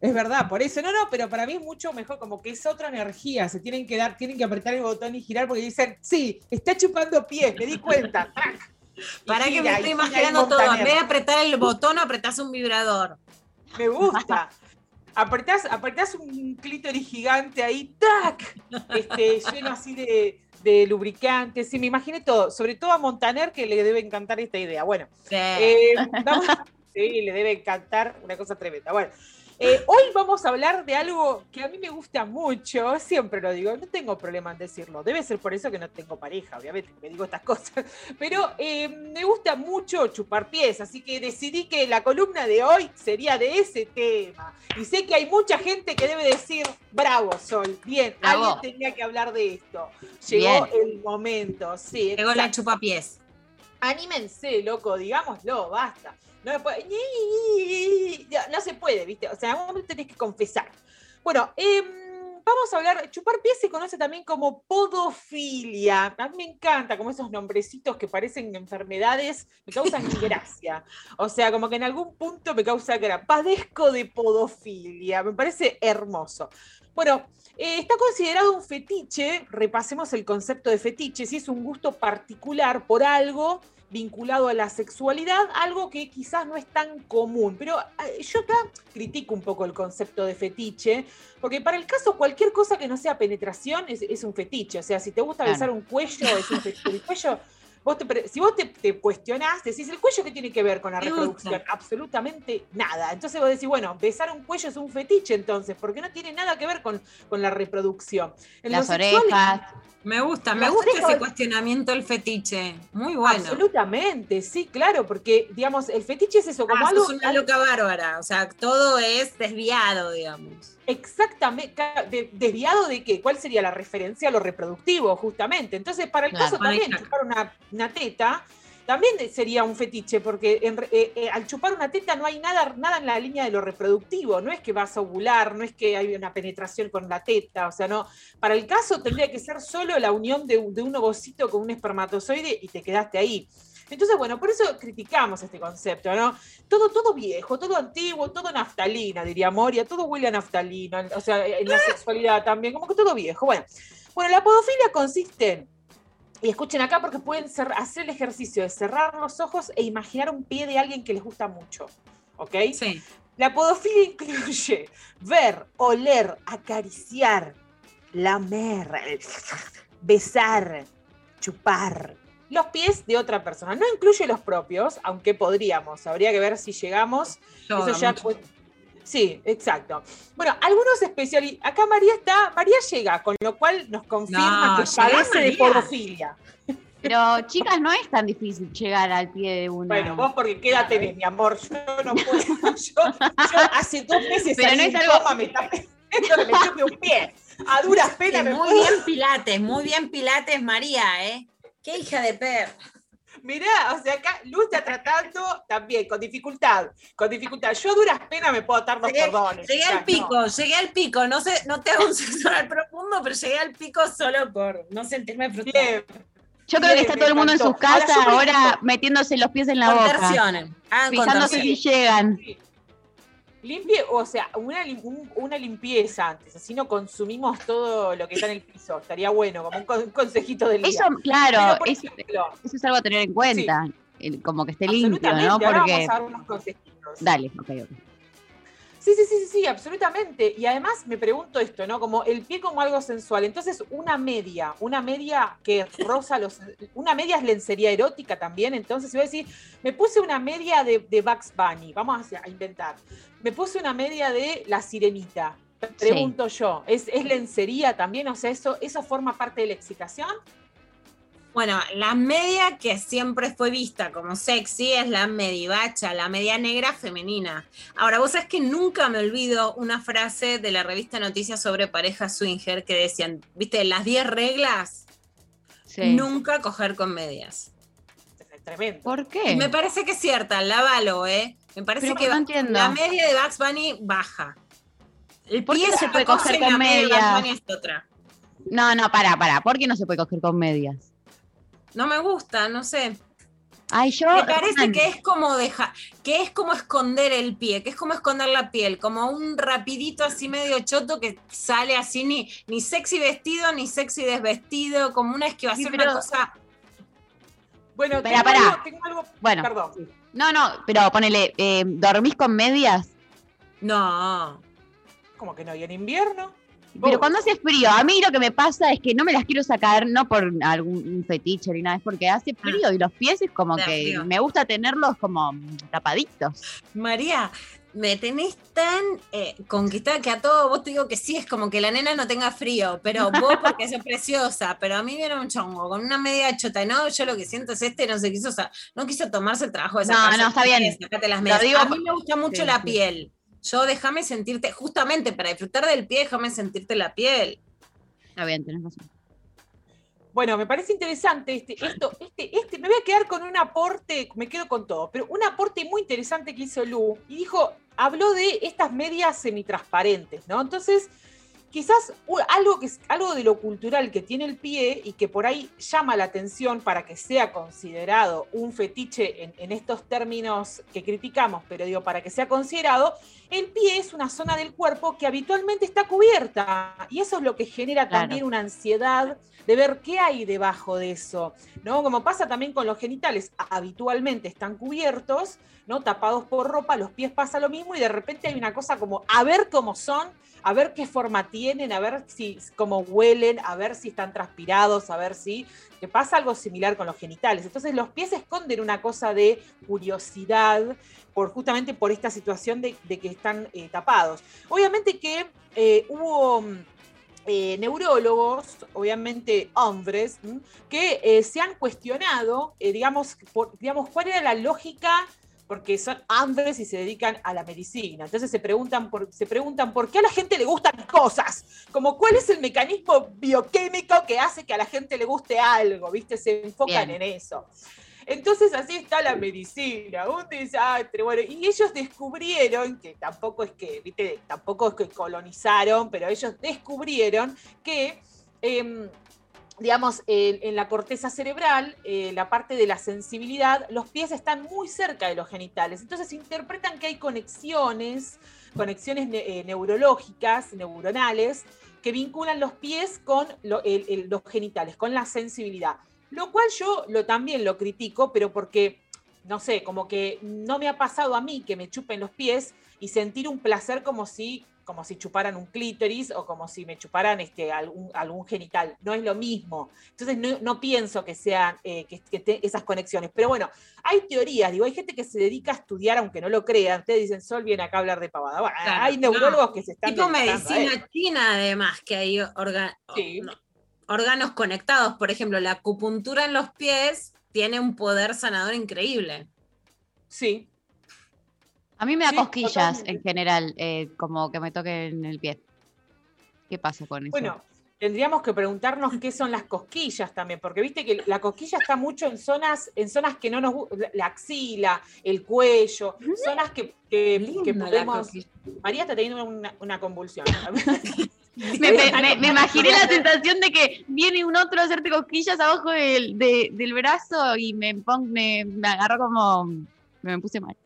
Es verdad, por eso. No, no, pero para mí es mucho mejor, como que es otra energía. Se tienen que dar, tienen que apretar el botón y girar porque dicen, sí, está chupando pies, me di cuenta. Para que me estoy imaginando todo. En vez de apretar el botón, apretás un vibrador. Me gusta. apretás, apretás un clítoris gigante ahí, ¡tac! Este, lleno así de, de lubricante. Sí, me imaginé todo. Sobre todo a Montaner, que le debe encantar esta idea. Bueno, eh, vamos- sí, le debe encantar una cosa tremenda. Bueno, eh, hoy vamos a hablar de algo que a mí me gusta mucho, siempre lo digo, no tengo problema en decirlo, debe ser por eso que no tengo pareja, obviamente, que me digo estas cosas, pero eh, me gusta mucho chupar pies, así que decidí que la columna de hoy sería de ese tema. Y sé que hay mucha gente que debe decir, bravo Sol, bien, Bravo. alguien tenía que hablar de esto. Llegó Bien. el momento, sí. Llegó la chupapiés. Anímense, loco, digámoslo, basta. No, me puede- no, se puede, ¿viste? O sea, en un momento tenés que confesar. Bueno, em, vamos a hablar. Chupar pies se conoce también como podofilia. A mí me encanta, como esos nombrecitos que parecen enfermedades, me causan gracia. O sea, como que en algún punto me causa gracia. Padezco de podofilia, me parece hermoso. Bueno, eh, está considerado un fetiche, repasemos el concepto de fetiche, si es un gusto particular por algo vinculado a la sexualidad, algo que quizás no es tan común. Pero eh, yo acá critico un poco el concepto de fetiche, porque para el caso cualquier cosa que no sea penetración es, es un fetiche. O sea, si te gusta Claro. besar un cuello, es un fetiche. El cuello, vos te pre- si vos te, te cuestionás, decís, ¿el cuello qué tiene que ver con la reproducción? Absolutamente nada. Entonces vos decís, bueno, besar un cuello es un fetiche entonces, porque no tiene nada que ver con, con la reproducción. En Las orejas. Me gusta, me Las gusta orejas- ese cuestionamiento del fetiche. Muy bueno. Absolutamente, sí, claro, porque, digamos, el fetiche es eso, como Ah, algo... sos una loca bárbara. O sea, todo es desviado, digamos. Exactamente, desviado de qué, cuál sería la referencia a lo reproductivo, justamente. Entonces, para el Claro, caso también, chupar una, una teta también sería un fetiche, porque en eh, eh, al chupar una teta no hay nada, nada en la línea de lo reproductivo, no es que vas a ovular, no es que hay una penetración con la teta, o sea, no. Para el caso tendría que ser solo la unión de, de un ovocito con un espermatozoide y te quedaste ahí. Entonces, bueno, por eso criticamos este concepto, ¿no? Todo, todo viejo, todo antiguo, todo naftalina, diría Moria, todo huele a naftalina, o sea, en la sexualidad también, como que todo viejo. Bueno, bueno la podofilia consiste en, y escuchen acá porque pueden cer- hacer el ejercicio de cerrar los ojos e imaginar un pie de alguien que les gusta mucho, ¿ok? Sí. La podofilia incluye ver, oler, acariciar, lamer, besar, chupar los pies de otra persona. No incluye los propios, aunque podríamos. Habría que ver si llegamos. Eso ya pues- Sí, exacto. Bueno, algunos especialistas. Acá María está, María llega, con lo cual nos confirma No, que padece de María. podofilia. Pero, chicas, no es tan difícil llegar al pie de una. Bueno, vos porque qué edad tenés, mi amor. Yo no puedo. Yo, yo hace dos meses Pero no es en algo- coma, me está pidiendo que me un pie. A duras penas me muy puedo- bien Pilates, muy bien Pilates, María, ¿eh? Qué hija de perra. Mirá, o sea, acá Luz está tratando también con dificultad. Con dificultad. Yo a duras penas me puedo dar los Llegué, cordones. llegué o sea, al pico, llegué al pico. No sé, no te hago un sexual profundo, pero llegué al pico solo por no sentirme frustrada. Bien. Yo creo que está todo el mundo en sus. Ahora, casas ahora metiéndose los pies en la boca. Hagan Fijándose si llegan. Limpie, o sea, una, un- una limpieza antes, así no consumimos todo lo que está en el piso. Estaría bueno, como un, con- un consejito del día. Eso, claro, eso, ejemplo, eso es algo a tener en cuenta. el- como que esté limpio, ¿no? Porque. vamos a dar unos consejitos. Dale, ok, ok. Sí, sí, sí, sí, sí, absolutamente. Y además me pregunto esto, ¿no? Como el pie como algo sensual. Entonces, una media, una media que roza los. Una media es lencería erótica también. Entonces, si voy a decir, me puse una media de, de Bugs Bunny, vamos a, a inventar. Me puse una media de La Sirenita. Pregunto yo, ¿es, ¿es lencería también? O sea, ¿eso, ¿eso forma parte de la excitación? Bueno, la media que siempre fue vista como sexy es la medivacha, la media negra femenina. Ahora, vos sabés que nunca me olvido una frase de la revista Noticias sobre parejas swinger que decían, viste, las 10 reglas, Sí. nunca coger con medias. tremendo. ¿Por Y qué? me parece que es cierta, la valo, ¿eh? Me parece Pero que no va- entiendo. la media de Bugs Bunny baja. El ¿Por qué no se puede coger con media de Bugs medias? Bunny es otra. No, no, pará, pará. ¿Por qué no se puede coger con medias? No me gusta, no sé. Ay, yo. Me parece que es como dejar, que es como esconder el pie, que es como esconder la piel, como un rapidito así medio choto que sale así ni, ni sexy vestido, ni sexy desvestido, como una esquivación, Sí, pero- una cosa. Bueno, tengo pará. algo- tengo algo- Bueno. Perdón. No, no, pero ponele, eh, ¿dormís con medias? No. Como que no, y en invierno. Pero cuando hace frío, a mí lo que me pasa es que no me las quiero sacar, no por algún fetiche ni nada, es porque hace frío y los pies es como que frío. me gusta tenerlos como tapaditos. María, me tenés tan eh, conquistada que a todo vos te digo que sí, es como que la nena no tenga frío, pero vos porque sos preciosa, pero a mí viene un chongo con una media chota, no, yo lo que siento es este, no se quiso, no quiso tomarse el trabajo de No, sacarse no, está las bien. las medias. digo a mí me gusta mucho Sí, la sí. piel. Yo déjame sentirte, justamente para disfrutar del pie, déjame sentirte la piel. Está bien, tenés razón. Bueno, me parece interesante este, esto, este, este, me voy a quedar con un aporte, me quedo con todo, pero un aporte muy interesante que hizo Lu, y dijo, habló de estas medias semitransparentes, ¿no? Entonces, quizás algo, que, es- algo de lo cultural que tiene el pie y que por ahí llama la atención para que sea considerado un fetiche en, en estos términos que criticamos, pero digo, para que sea considerado, el pie es una zona del cuerpo que habitualmente está cubierta y eso es lo que genera Claro. también una ansiedad de ver qué hay debajo de eso, ¿no? Como pasa también con los genitales, habitualmente están cubiertos, ¿no? Tapados por ropa, los pies pasa lo mismo y de repente hay una cosa como a ver cómo son, a ver qué forma tienen, a ver si cómo huelen, a ver si están transpirados, a ver si que pasa algo similar con los genitales. Entonces los pies esconden una cosa de curiosidad por justamente por esta situación de, de que están eh, tapados. Obviamente que eh, hubo mm, eh, neurólogos, obviamente hombres, ¿m? que eh, se han cuestionado, digamos, por- digamos, cuál era la lógica, porque son hombres y se dedican a la medicina. Entonces se preguntan, por, se preguntan por qué a la gente le gustan cosas, como cuál es el mecanismo bioquímico que hace que a la gente le guste algo, ¿viste? Se enfocan Bien. en eso. Entonces así está la medicina, un desastre. Bueno, y ellos descubrieron, que tampoco es que, viste, tampoco es que colonizaron, pero ellos descubrieron que, em, digamos, en, la corteza cerebral, eh, la parte de la sensibilidad, los pies están muy cerca de los genitales. Entonces interpretan que hay conexiones, conexiones ne- eh, neurológicas, neuronales, que vinculan los pies con los genitales, con la sensibilidad. Lo cual yo lo, también lo critico, pero porque, no sé, como que no me ha pasado a mí que me chupen los pies y sentir un placer como si, como si chuparan un clítoris o como si me chuparan este, algún, algún genital. No es lo mismo. Entonces no, no pienso que sean eh, que, que te- esas conexiones. Pero bueno, hay teorías, digo, hay gente que se dedica a estudiar, aunque no lo crean. Ustedes dicen, Sol viene acá a hablar de pavada. Bueno, Claro, hay neurólogos no. que se están Tipo medicina china, además, que hay Sí. no, órganos conectados. Por ejemplo, la acupuntura en los pies tiene un poder sanador increíble. Sí. A mí me da Sí, cosquillas totalmente. en general, eh, como que me toquen el pie. ¿Qué pasa con eso? Bueno, tendríamos que preguntarnos qué son las cosquillas también, porque viste que la cosquilla está mucho en zonas, en zonas que no nos la- la axila, el cuello, zonas que, que, podemos. María está teniendo una, una convulsión. me, me- me- me imaginé la sensación de que viene un otro a hacerte cosquillas abajo del, de- del brazo y me, pon- me, me agarró como. Me puse mal.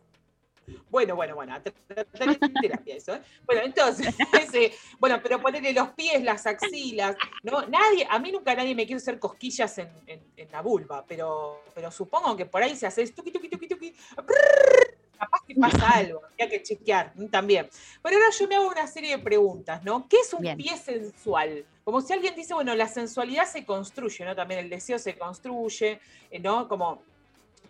Bueno, bueno, bueno, terapia eso. ¿eh? Bueno, entonces, ese- bueno, pero ponerle los pies, las axilas, ¿no? Nadie, a mí nunca nadie me quiere hacer cosquillas en, en- en la vulva, pero, pero supongo que por ahí se hace tuqui, tuqui, tuqui, tuqui, prrr, capaz que pasa algo, hay que chequear mm, también. Pero ahora yo me hago una serie de preguntas, ¿no? ¿Qué es un Bien. pie sensual? Como si alguien dice, bueno, la sensualidad se construye, ¿no? También el deseo se construye, eh, ¿no? Como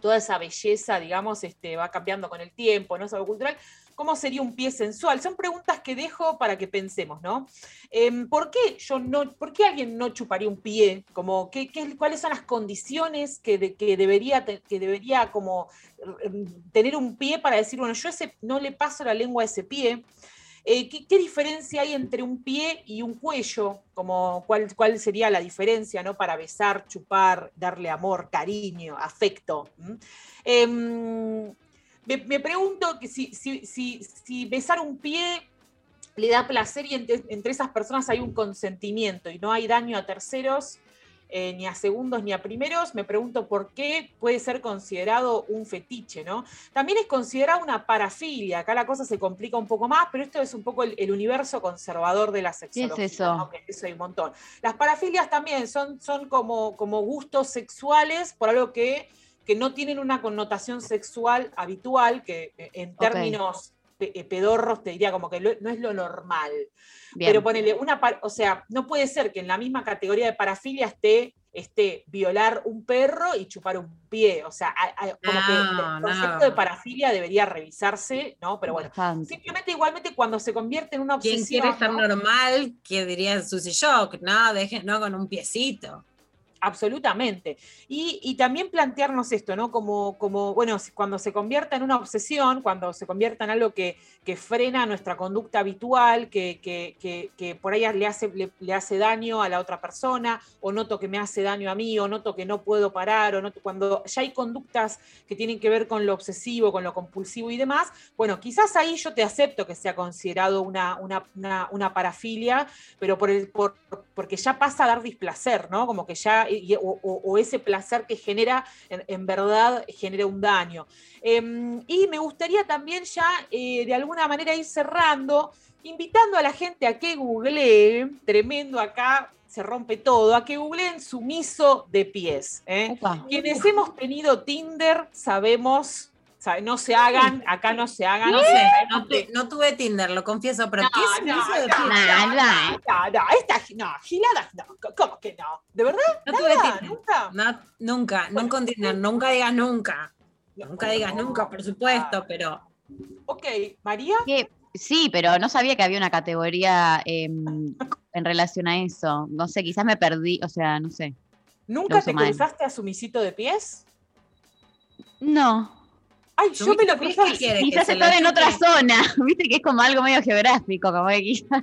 toda esa belleza, digamos, este, va cambiando con el tiempo, ¿no? Es algo cultural. ¿Cómo sería un pie sensual? Son preguntas que dejo para que pensemos, ¿no? Em, ¿Por qué yo no, por qué alguien no chuparía un pie? Como, ¿qué, ¿Cuáles son las condiciones que, de- que debería, que debería como em, tener un pie para decir, bueno, yo ese, no le paso la lengua a ese pie? Eh, ¿qué, diferencia hay entre un pie y un cuello? Como, ¿cuál, ¿Cuál sería la diferencia ¿no? para besar, chupar, darle amor, cariño, afecto? ¿Mm? Me, me pregunto que si, si, si, si besar un pie le da placer y entre, entre esas personas hay un consentimiento y no hay daño a terceros, eh, ni a segundos ni a primeros, me pregunto por qué puede ser considerado un fetiche, ¿no? También es considerado una parafilia, acá la cosa se complica un poco más, pero esto es un poco el, el universo conservador de la sexología. eso? ¿no? Que eso hay un montón. Las parafilias también son, son como, como gustos sexuales por algo que, que no tienen una connotación sexual habitual, que eh, en términos eh, pedorros te diría como que lo- no es lo normal. Bien. Pero ponele una, par- o sea, no puede ser que en la misma categoría de parafilia esté, esté violar un perro y chupar un pie. O sea, hay- hay- como que el concepto no. de parafilia debería revisarse, ¿no? Pero bueno, Bastante. simplemente igualmente cuando se convierte en una obsesión. quiere estar ¿no? normal, que diría Susy Shock, no, dejen, no con un piecito. Absolutamente. Y, también plantearnos esto, ¿no? Como, como, bueno, cuando se convierta en una obsesión, cuando se convierta en algo que, que frena nuestra conducta habitual, que, que- que- por ahí le hace, le, hace daño a la otra persona, o noto que me hace daño a mí, o noto que no puedo parar, o noto, cuando ya hay conductas que tienen que ver con lo obsesivo, con lo compulsivo y demás, bueno, quizás ahí yo te acepto que sea considerado una, una, una- una parafilia, pero por el, por, porque ya pasa a dar displacer, ¿no? Como que ya, y- o, ese placer que genera, en, en verdad, genera un daño. Em, y me gustaría también ya, eh, de alguna manera, ir cerrando, invitando a la gente a que googlee, tremendo acá, se rompe todo, a que googleen sumiso de pies. ¿eh? Quienes hemos tenido Tinder sabemos, no se hagan, acá no se hagan. No sé, no, tuve Tinder, lo confieso, pero no, ¿qué es no, eso de no, pies? no, no, no, no, esta, no, giladas no, ¿cómo que no? ¿De verdad? No Nada, tuve Tinder. ¿Nunca? No, nunca, nunca un Tinder, nunca digas nunca. Nunca digas nunca, por supuesto, pero. Ok, María. Sí, pero no sabía que había una categoría em, en relación a eso. No sé, quizás me perdí, o sea, no sé. ¿Nunca te mal. cruzaste a sumisito de pies? No. Ay, yo me lo que Quizás estaba en otra zona. Viste que es como algo medio geográfico, como que quizás.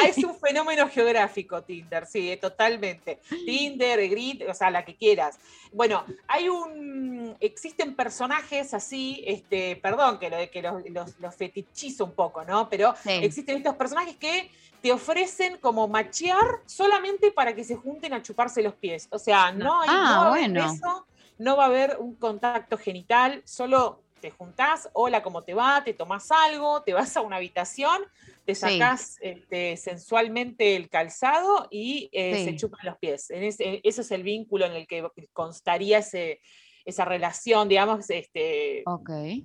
Ah, es un fenómeno geográfico Tinder, sí, eh, totalmente. Tinder, Grid, o sea, la que quieras. Bueno, hay un, existen personajes así, este, perdón que, lo, que los, los, los fetichizo un poco, ¿no? Pero Sí. existen estos personajes que te ofrecen como machear solamente para que se junten a chuparse los pies. O sea, no, hay, Ah, no bueno. no va a haber un contacto genital, solo te juntás, hola, ¿cómo te va? Te tomás algo, te vas a una habitación, te Sí. sacás este, sensualmente el calzado y eh, Sí. se chupan los pies. En ese, es el vínculo en el que constaría ese, esa relación, digamos, este,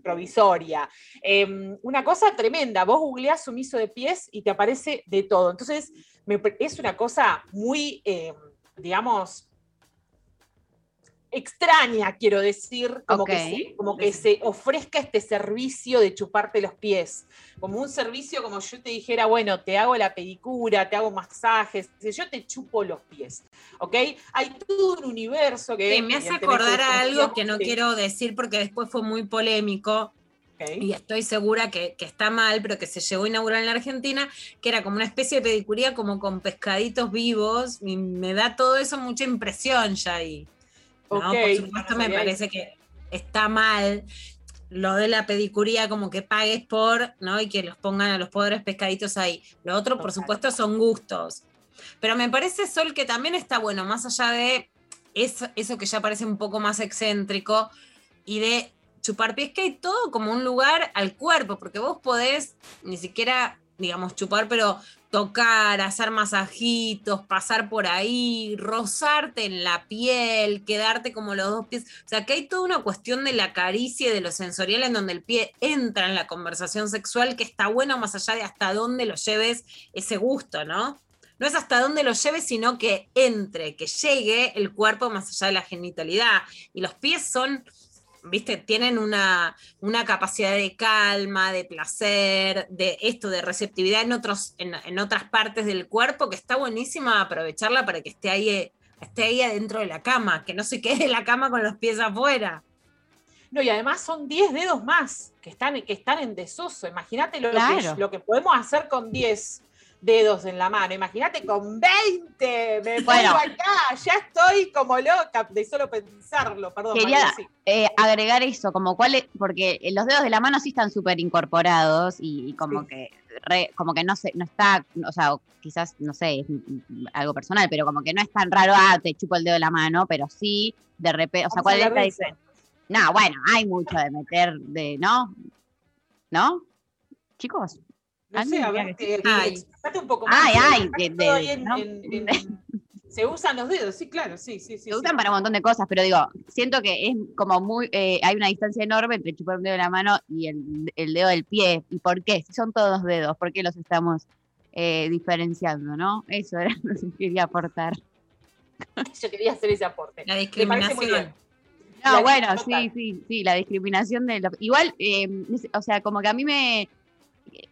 provisoria. Eh, una cosa tremenda, vos googleás sumiso de pies y te aparece de todo. Entonces, me es una cosa muy, eh, digamos, extraña, quiero decir, como, que se, como que se ofrezca este servicio de chuparte los pies, como un servicio como yo te dijera, bueno, te hago la pedicura, te hago masajes, yo te chupo los pies, ¿ok? Hay todo un universo que... Sí, me hace acordar a algo que no quiero decir porque después fue muy polémico. Y estoy segura que, que está mal, pero que se llegó a inaugurar en la Argentina, que era como una especie de pedicuría como con pescaditos vivos, y me da todo eso mucha impresión ya ahí. ¿No? Por supuesto me parece que está mal lo de la pedicuría, como que pagues por, ¿no? Y que los pongan a los pobres pescaditos ahí. Lo otro, por supuesto, son gustos. Pero me parece, Sol, que también está bueno, más allá de eso, eso que ya parece un poco más excéntrico y de chupar pies, que hay todo como un lugar al cuerpo, porque vos podés ni siquiera, digamos, chupar, pero tocar, hacer masajitos, pasar por ahí, rozarte en la piel, quedarte como los dos pies. O sea, que hay toda una cuestión de la caricia y de lo sensorial en donde el pie entra en la conversación sexual, que está bueno más allá de hasta dónde lo lleves ese gusto, ¿no? No es hasta dónde lo lleves, sino que entre, que llegue el cuerpo más allá de la genitalidad. Y los pies son, viste, tienen una, una capacidad de calma, de placer, de esto, de receptividad en, otros, en, en otras partes del cuerpo, que está buenísima aprovecharla para que esté ahí, esté ahí adentro de la cama, que no se quede en la cama con los pies afuera. No, y además son 10 dedos más que están, que están en desuso. Imagínate lo, Claro. que, lo que podemos hacer con 10 dedos en la mano. Imagínate con 20. Me Bueno. pongo acá, ya estoy como loca de solo pensarlo. Perdón, Quería María, sí. eh, agregar eso, como cuál es- porque los dedos de la mano sí están súper incorporados y, y como que re- como que no se, no está, o sea, quizás, no sé, es algo personal, pero como que no es tan raro, ah, te chupo el dedo de la mano, pero sí, de repente, o sea, ¿cuál es la diferencia? No, bueno, hay mucho de meter de, ¿no? ¿No? Chicos. No a mí sé, a ver, que eh, sí. eh, explícate un poco más. Ay, ay, está de- todo de- ahí en- ¿no? en- en- se usan los dedos, sí, claro, sí, sí, sí. Se usan para un montón de cosas, pero digo, siento que es como muy, eh, hay una distancia enorme entre chupar un dedo de la mano y el, el dedo del pie. ¿Y por qué? Si son todos dedos, ¿por qué los estamos eh, diferenciando, no? Eso era lo que quería aportar. Yo quería hacer ese aporte. La Me parece muy bien. discriminación. No, La- bueno, sí, sí, sí, la discriminación de los... Igual, eh, o sea, como que a mí me...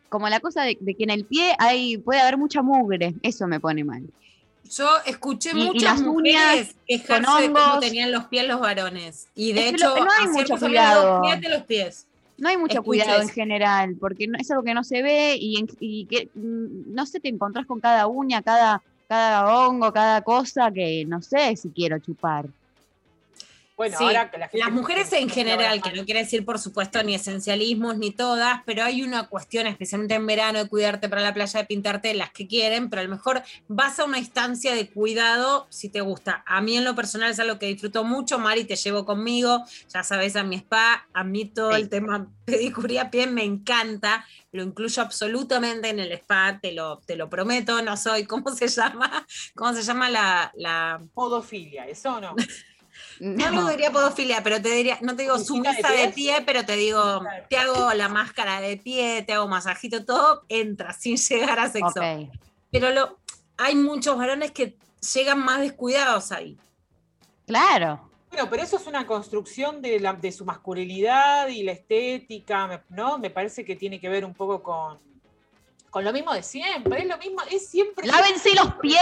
Como la cosa de, de que en el pie hay puede haber mucha mugre, eso me pone mal. Yo escuché Y- y muchas uñas mujeres quejarse con de cómo hongos. tenían los pies los varones. Y de hecho, no hay mucho cuidado. "Fíjate los pies. No hay mucho cuidado en general, porque es algo que no se ve y, y que mm, no sé, te encontrás con cada uña, cada, cada hongo, cada cosa que no sé si quiero chupar. Bueno, Sí, ahora que la las mujeres en general, que no quiere decir por supuesto ni esencialismos ni todas, pero hay una cuestión, especialmente en verano, de cuidarte para la playa, de pintarte las que quieren, pero a lo mejor vas a una instancia de cuidado si te gusta. A mí en lo personal es algo que disfruto mucho, Mari, te llevo conmigo, ya sabes, a mi spa, a mí todo Sí. el tema pedicuría pie me encanta, lo incluyo absolutamente en el spa, te lo, te lo prometo, no soy, ¿cómo se llama? ¿Cómo se llama la... la... Podofilia, eso no. No, no diría podofilia, pero te diría, no te digo ¿Visita de sumisa de, pies? pie, pero te digo, te hago la máscara de pie, te hago masajito, todo entra sin llegar a sexo. Pero lo, hay muchos varones que llegan más descuidados ahí. Claro. Bueno, pero eso es una construcción de, la, de su masculinidad y la estética, me- ¿no? Me parece que tiene que ver un poco con, con lo mismo de siempre, es lo mismo, es siempre... ¡Lávense los pies!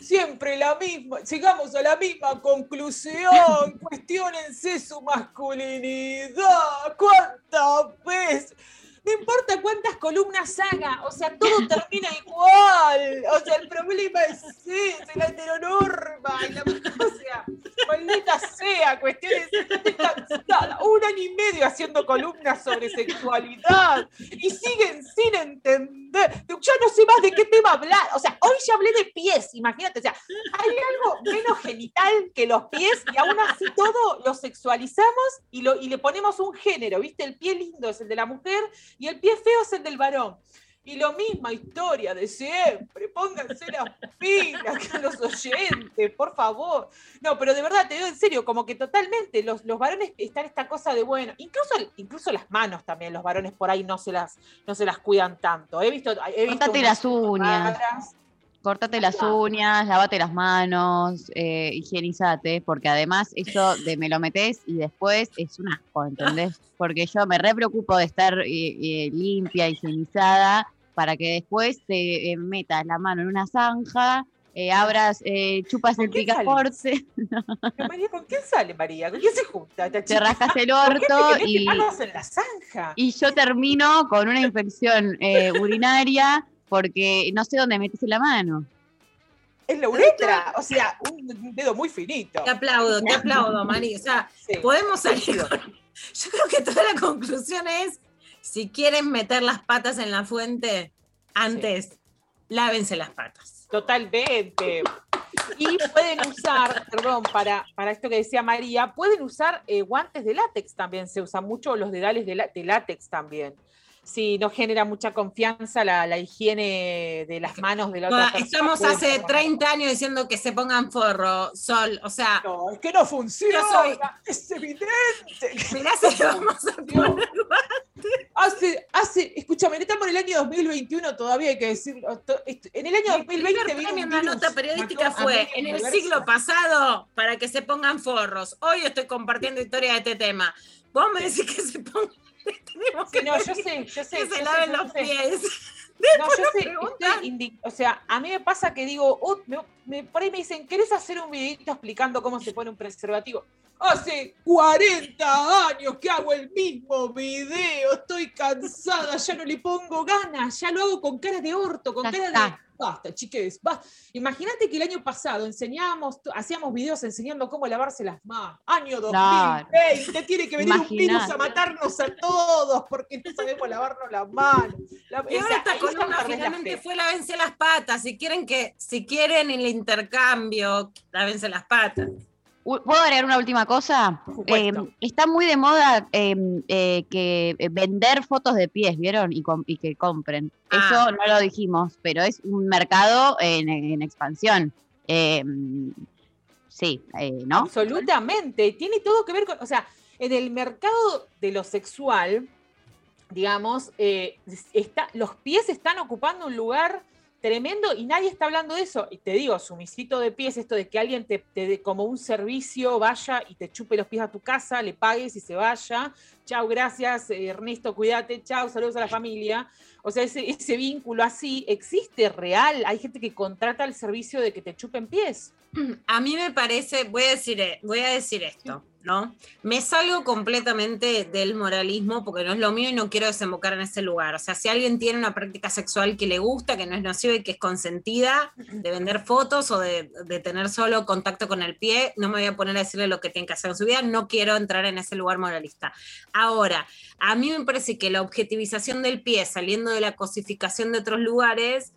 Siempre la misma, llegamos a la misma conclusión, cuestionense su masculinidad, cuántas veces, no importa cuántas columnas haga, o sea, todo termina igual, o sea, el problema es ese, la heteronorma, y la, o sea, maldita sea, cuestiones, un año y medio haciendo columnas sobre sexualidad, y siguen sin entender, ya no sé más de qué tema hablar, o sea, hoy ya hablé de pies, imagínate, o sea, hay algo menos genital que los pies y aún así todo lo sexualizamos y, lo, y le ponemos un género, ¿viste? El pie lindo es el de la mujer y el pie feo es el del varón. Y lo misma historia de siempre, pónganse las pilas que los oyentes, por favor. No, pero de verdad, te digo en serio, como que totalmente los, los varones están esta cosa de, bueno, incluso, incluso las manos también, los varones por ahí no se las, no se las cuidan tanto. He visto, he visto las uñas. cuadras Cortate las uñas, lavate las manos, eh, higienizate, porque además eso de me lo metes y después es un asco, ¿entendés? Porque yo me re preocupo de estar eh, eh, limpia, higienizada, para que después te eh, metas la mano en una zanja, eh, abras, eh, chupas el picaporte, María, ¿con quién sale María? ¿Con quién se junta? esta te rascas el ¿Por qué te orto y, en la zanja? y yo termino con una infección urinaria porque no sé dónde metes la mano. Es la uretra, o sea, un dedo muy finito. Te aplaudo, te aplaudo, Mari. O sea, Sí. podemos salir con... Yo creo que toda la conclusión es, si quieren meter las patas en la fuente, antes, lávense las patas. Totalmente. Y pueden usar, perdón, para, para esto que decía María, pueden usar eh, guantes de látex también, se usan mucho los dedales de látex también. Si no genera mucha confianza la, la higiene de las manos de la otra Bueno, persona. Estamos hace poner- 30 años diciendo que se pongan forro, sol, o sea, No, es que no funciona, soy- es evidente. mirá si vamos a poner Hace, hace, escúchame, estamos en el año 2021, todavía hay que decirlo. En el año 2020 primer vino un virus, nota periodística fue en el universo. siglo pasado para que se pongan forros. Hoy estoy compartiendo historia de este tema. Vos me decís que se pongan. Tenemos que Sí, no, yo sé, yo sé. que yo se laven los sé. pies. No, yo sé, estoy o sea, a mí me pasa que digo, oh, me- me- por ahí me dicen, ¿querés hacer un videito explicando cómo se pone un preservativo? Hace 40 años que hago el mismo video, estoy cansada, ya no le pongo ganas, ya lo hago con cara de orto, con cara de... Basta, chiques, basta. Imagínate que el año pasado enseñábamos, hacíamos videos enseñando cómo lavarse las manos. Año Claro. 2020, tiene que venir un virus a matarnos a todos porque no sabemos lavarnos las manos. La- Y ahora esta columna finalmente fue lávense las patas. Si quieren que, si quieren el intercambio, lávense las patas. ¿Puedo agregar una última cosa? Eh, está muy de moda eh, eh, que vender fotos de pies, ¿vieron? Y, com- y que compren. Ah. Eso no lo dijimos, pero es un mercado en, en expansión. Eh, sí, eh, ¿no? Absolutamente. Tiene todo que ver con, o sea, en el mercado de lo sexual, digamos, está, los pies están ocupando un lugar tremendo y nadie está hablando de eso. Y te digo, sumisito de pies, esto de que alguien te, te dé como un servicio vaya y te chupe los pies a tu casa, le pagues y se vaya. Chau, gracias, eh, Ernesto, cuídate, chau, saludos a la familia. O sea, ese, ese vínculo así existe real. Hay gente que contrata el servicio de que te chupen pies. A mí me parece, voy a decir, eh, voy a decir esto, ¿no? Me salgo completamente del moralismo porque no es lo mío y no quiero desembocar en ese lugar. O sea, si alguien tiene una práctica sexual que le gusta, que no es nociva y que es consentida, de vender fotos o de, de tener solo contacto con el pie, no me voy a poner a decirle lo que tiene que hacer en su vida, no quiero entrar en ese lugar moralista. Ahora, a mí me parece que la objetivización del pie, saliendo de la cosificación de otros lugares,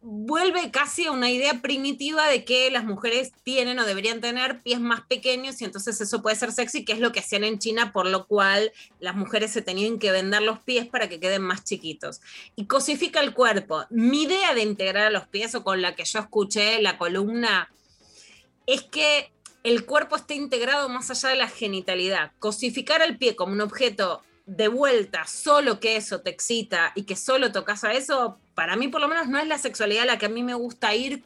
vuelve casi a una idea primitiva de que las mujeres tienen o deberían tener pies más pequeños y entonces eso puede ser sexy, que es lo que hacían en China, por lo cual las mujeres se tenían que vender los pies para que queden más chiquitos. Y cosifica el cuerpo. Mi idea de integrar a los pies o con la que yo escuché la columna es que el cuerpo esté integrado más allá de la genitalidad. Cosificar al pie como un objeto de vuelta, solo que eso te excita y que solo tocas a eso, para mí por lo menos no es la sexualidad a la que a mí me gusta ir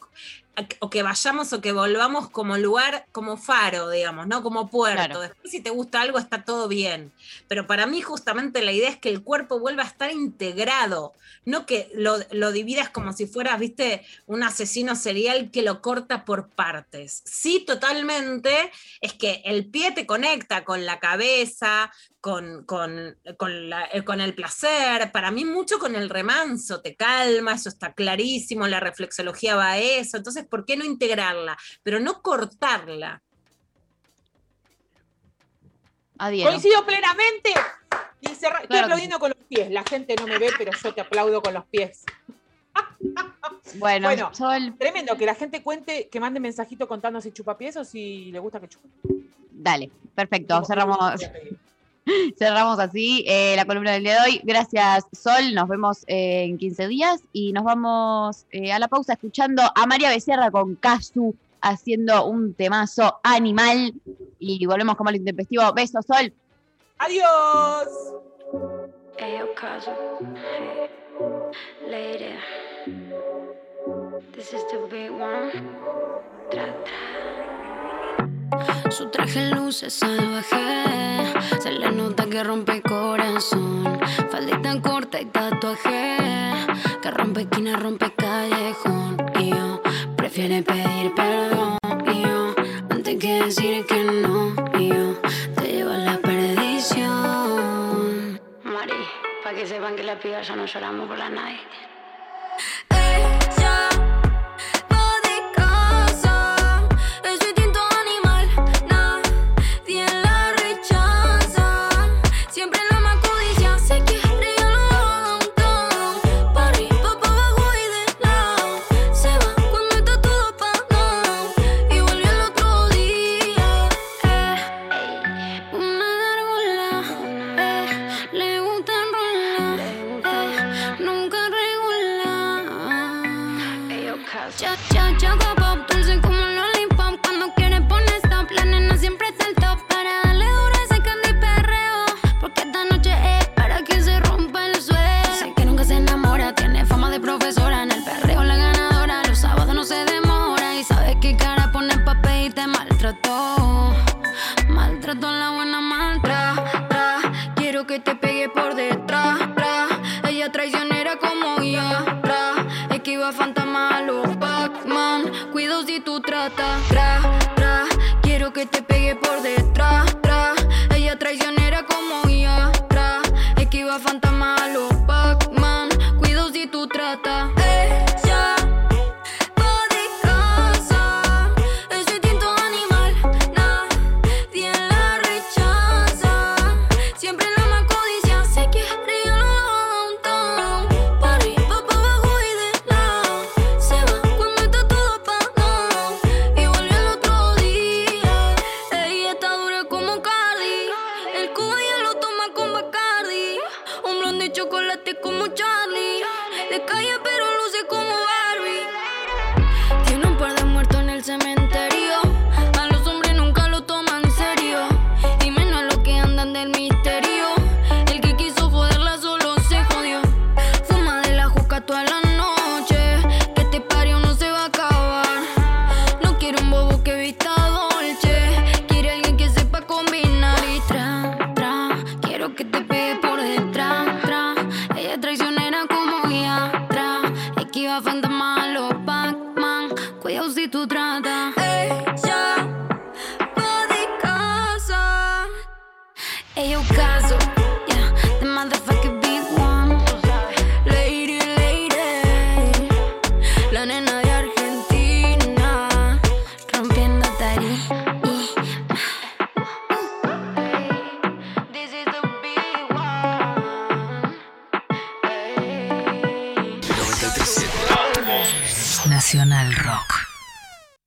o que vayamos o que volvamos como lugar, como faro, digamos, ¿no? Como puerto. Claro. Después si te gusta algo está todo bien. Pero para mí justamente la idea es que el cuerpo vuelva a estar integrado, no que lo, lo dividas como si fueras, viste, un asesino serial que lo corta por partes. Sí, totalmente, es que el pie te conecta con la cabeza, con, con, con, la- eh, con el placer, para mí mucho con el remanso, te calma, eso está clarísimo, la reflexología va a eso, entonces, ¿por qué no integrarla? Pero no cortarla. Adhiero. Coincido plenamente. Y cerra- Estoy Claro aplaudiendo con los pies. La gente no me ve, pero yo te aplaudo con los pies. Bueno, Bueno, Sol, tremendo que la gente cuente, que mande mensajito contando si chupa pies o si le gusta que chupe. dale, perfecto, cerramos. Cerramos así eh, la columna del día de hoy. Gracias, Sol. Nos vemos eh, en 15 días y nos vamos eh, a la pausa escuchando a María Becerra con Casu haciendo un temazo animal y volvemos como al intempestivo. Besos, Sol. Adiós. Lady. This is the big one. Tra, tra. Su traje luce salvaje. Se le nota que rompe corazón. Faldita corta y tatuaje. Que rompe esquina, rompe callejón. Y yo prefiere pedir perdón. Y yo antes que decir que no. Y yo te llevo a la perdición. Mari, para que sepan que la piba ya no lloramos por la nadie. Nacional Rock.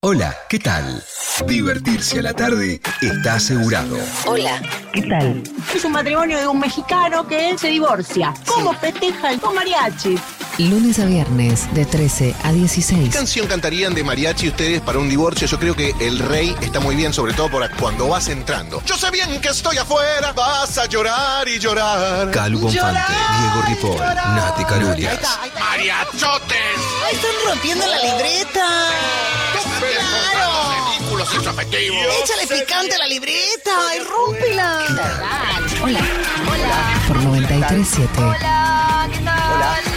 Hola, ¿qué tal? Divertirse a la tarde está asegurado. Hola. ¿Qué tal? Es un matrimonio de un mexicano que se divorcia. ¿Cómo festeja el con mariachi? Lunes a viernes de 13 a 16. ¿Qué canción cantarían de mariachi ustedes para un divorcio? Yo creo que el rey está muy bien, sobre todo para cuando vas entrando. Yo sé bien que estoy afuera, vas a llorar y llorar. Calu Bonfante, Diego Ripoll, Nati Calurias. ¡Mariachotes! ¡Ay, están rompiendo la libreta! ¡Claro! ¡Échale picante a la libreta! ¡Ay, rómpela! Hola. Por 937. Hola, ¿qué tal? Hola,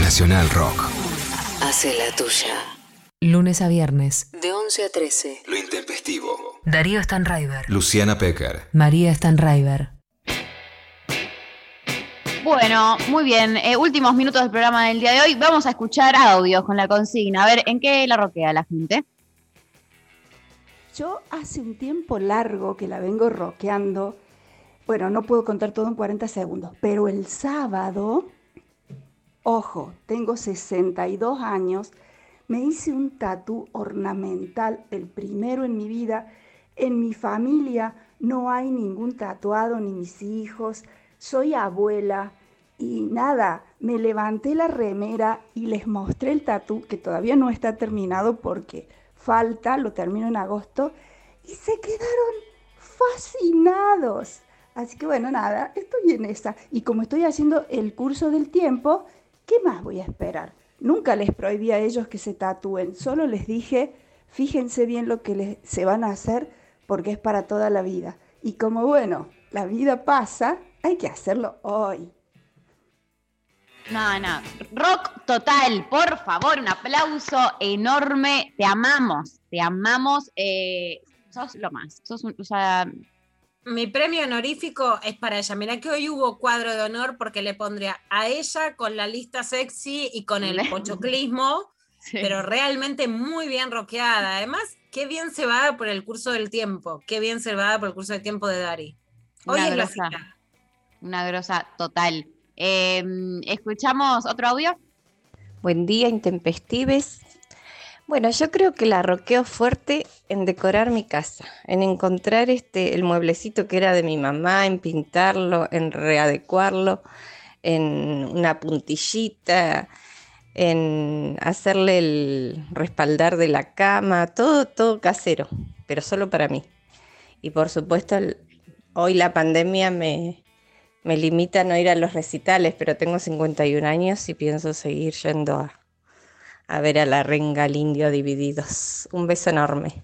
Nacional Rock. Hace la tuya. Lunes a viernes. De 11 a 13. Lo intempestivo. Darío Stanraiver. Luciana Pecker. María Stanraiver. Bueno, muy bien. Eh, últimos minutos del programa del día de hoy. Vamos a escuchar audios con la consigna. A ver, ¿en qué la roquea la gente? Yo hace un tiempo largo que la vengo rockeando. Bueno, no puedo contar todo en 40 segundos, pero el sábado, ojo, tengo 62 años, me hice un tatú ornamental, el primero en mi vida. En mi familia no hay ningún tatuado, ni mis hijos. Soy abuela y nada, me levanté la remera y les mostré el tatú, que todavía no está terminado porque falta, lo termino en agosto, y se quedaron fascinados. Así que bueno, nada, estoy en esa. Y como estoy haciendo el curso del tiempo, ¿qué más voy a esperar? Nunca les prohibí a ellos que se tatúen, solo les dije, fíjense bien lo que les, se van a hacer porque es para toda la vida. Y como bueno, la vida pasa, hay que hacerlo hoy. No, no. Rock total, por favor, un aplauso enorme. Te amamos, te amamos. eh, sos lo más. Sos un, o sea, Mi premio honorífico es para ella. Mirá que hoy hubo cuadro de honor porque le pondría a ella con la lista sexy y con el pochoclismo, pero realmente muy bien roqueada. Además, qué bien se va por el curso del tiempo. Qué bien se va por el curso del tiempo de Dari. Hoy una es la grosa. cita. Una grosa total. Eh, ¿Escuchamos otro audio? Buen día, intempestives. Bueno, yo creo que la roqueo fuerte en decorar mi casa, en encontrar este el mueblecito que era de mi mamá, en pintarlo, en readecuarlo, en una puntillita, en hacerle el respaldar de la cama, todo, todo casero, pero solo para mí. Y por supuesto, hoy la pandemia me, me limita a no ir a los recitales, pero tengo 51 años y pienso seguir yendo a, a ver a la renga al indio divididos. Un beso enorme.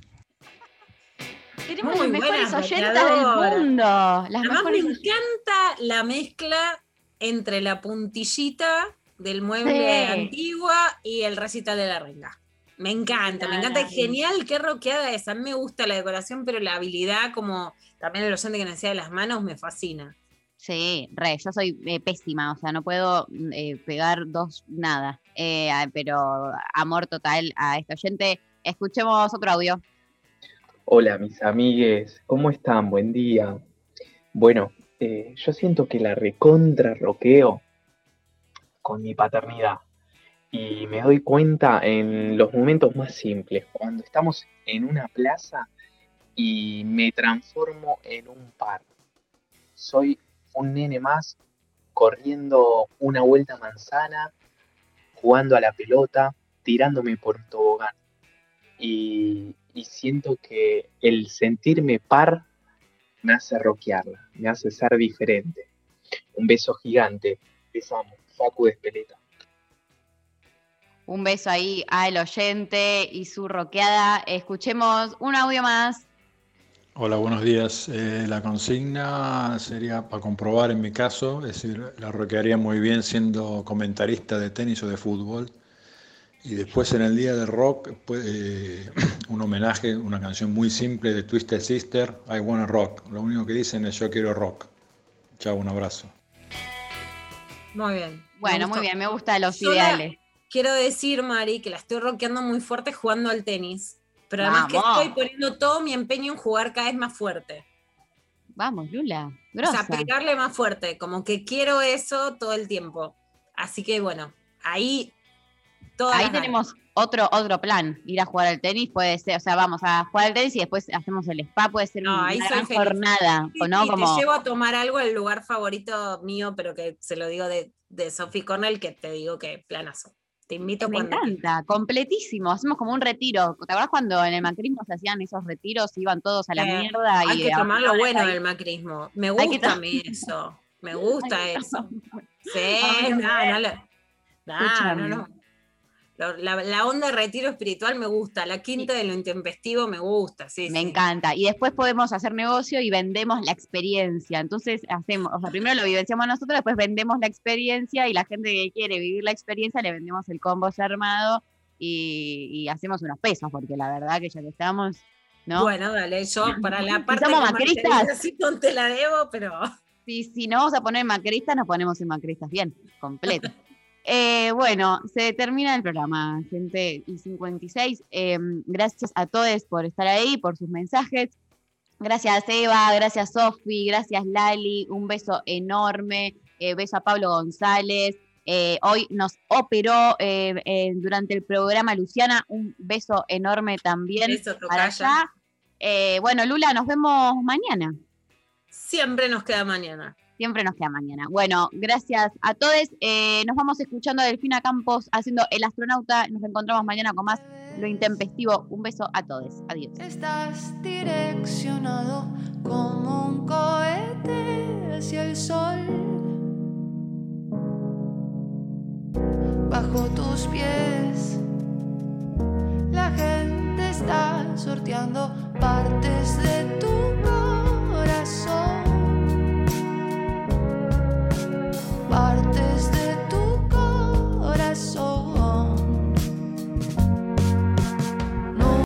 Tenemos Muy las mejores oyentas del mundo. Las Además, me encanta la mezcla entre la puntillita del mueble Sí. antigua y el recital de la renga. Me encanta, me encanta. Es genial, qué roqueada es. A mí me gusta la decoración, pero la habilidad, como también el oyente que decía de las manos, me fascina. Sí, re, yo soy eh, pésima, o sea, no puedo mm, eh, pegar dos nada, Eh, pero amor total a este oyente. Escuchemos otro audio. Hola mis amigues, ¿cómo están? Buen día. Bueno, eh, yo siento que la recontra roqueo con mi paternidad y me doy cuenta en los momentos más simples, cuando estamos en una plaza y me transformo en un par. Soy un nene más corriendo una vuelta manzana, jugando a la pelota, tirándome por un tobogán. Y, y siento que el sentirme par me hace roquearla, me hace ser diferente. Un beso gigante. Les amo. Facu de Espeleta. Un beso ahí al oyente y su roqueada. Escuchemos un audio más. Hola, buenos días. Eh, la consigna sería para comprobar en mi caso, es decir, la roquearía muy bien siendo comentarista de tenis o de fútbol. Y después en el día del rock, pues, eh, un homenaje, una canción muy simple de Twisted Sister, I Wanna Rock. Lo único que dicen es yo quiero rock. Chao, un abrazo. Muy bien. Bueno, muy bien, me gustan los Yo ideales. quiero decir, Mari, que la estoy rockeando muy fuerte jugando al tenis. Pero además que estoy poniendo todo mi empeño en jugar cada vez más fuerte. Vamos, Lula. O Grosa. sea, pegarle más fuerte. Como que quiero eso todo el tiempo. Así que bueno, ahí Ahí tenemos otro, otro plan, ir a jugar al tenis, puede ser, o sea, vamos a jugar al tenis y después hacemos el spa, puede ser No, una gran jornada, Sí, ¿o ¿no? sí, Como, te llevo a tomar algo al lugar favorito mío, pero que se lo digo de, de Sophie Cornell, que te digo que planazo. Te invito me cuando encanta, completísimo, hacemos como un retiro. ¿Te acuerdas cuando en el macrismo se hacían esos retiros, iban todos a la Eh, mierda? Hay y que tomar lo bueno ahí? del macrismo. Me gusta a mí eso. Me gusta eso. Sí, no, no no, no, La, la onda de retiro espiritual me gusta, la quinta de lo intempestivo me gusta, sí, Me sí. encanta. Y después podemos hacer negocio y vendemos la experiencia. Entonces hacemos, o sea, primero lo vivenciamos nosotros, después vendemos la experiencia y la gente que quiere vivir la experiencia le vendemos el combo ya armado y, y hacemos unos pesos, porque la verdad que ya que estamos, ¿no? Bueno, dale, yo para la parte somos macristas. te la debo, pero Si, si nos vamos a poner macristas, nos ponemos en macristas bien, completo. Eh, bueno, se termina el programa, gente, y 56. Eh, gracias a todos por estar ahí, por sus mensajes. Gracias Eva, gracias Sofi, gracias Lali, un beso enorme, eh, beso a Pablo González. Eh, hoy nos operó durante el programa Luciana, un beso enorme también Beso, para allá. Bueno, Lula, nos vemos mañana. siempre nos queda mañana. Siempre nos queda mañana. Bueno, gracias a todos. Eh, nos vamos escuchando a Delfina Campos haciendo El Astronauta. Nos encontramos mañana con más Lo Intempestivo. Un beso a todos. Adiós. Estás direccionado como un cohete hacia el sol. Bajo tus pies, la gente está sorteando partes de tu corazón. partes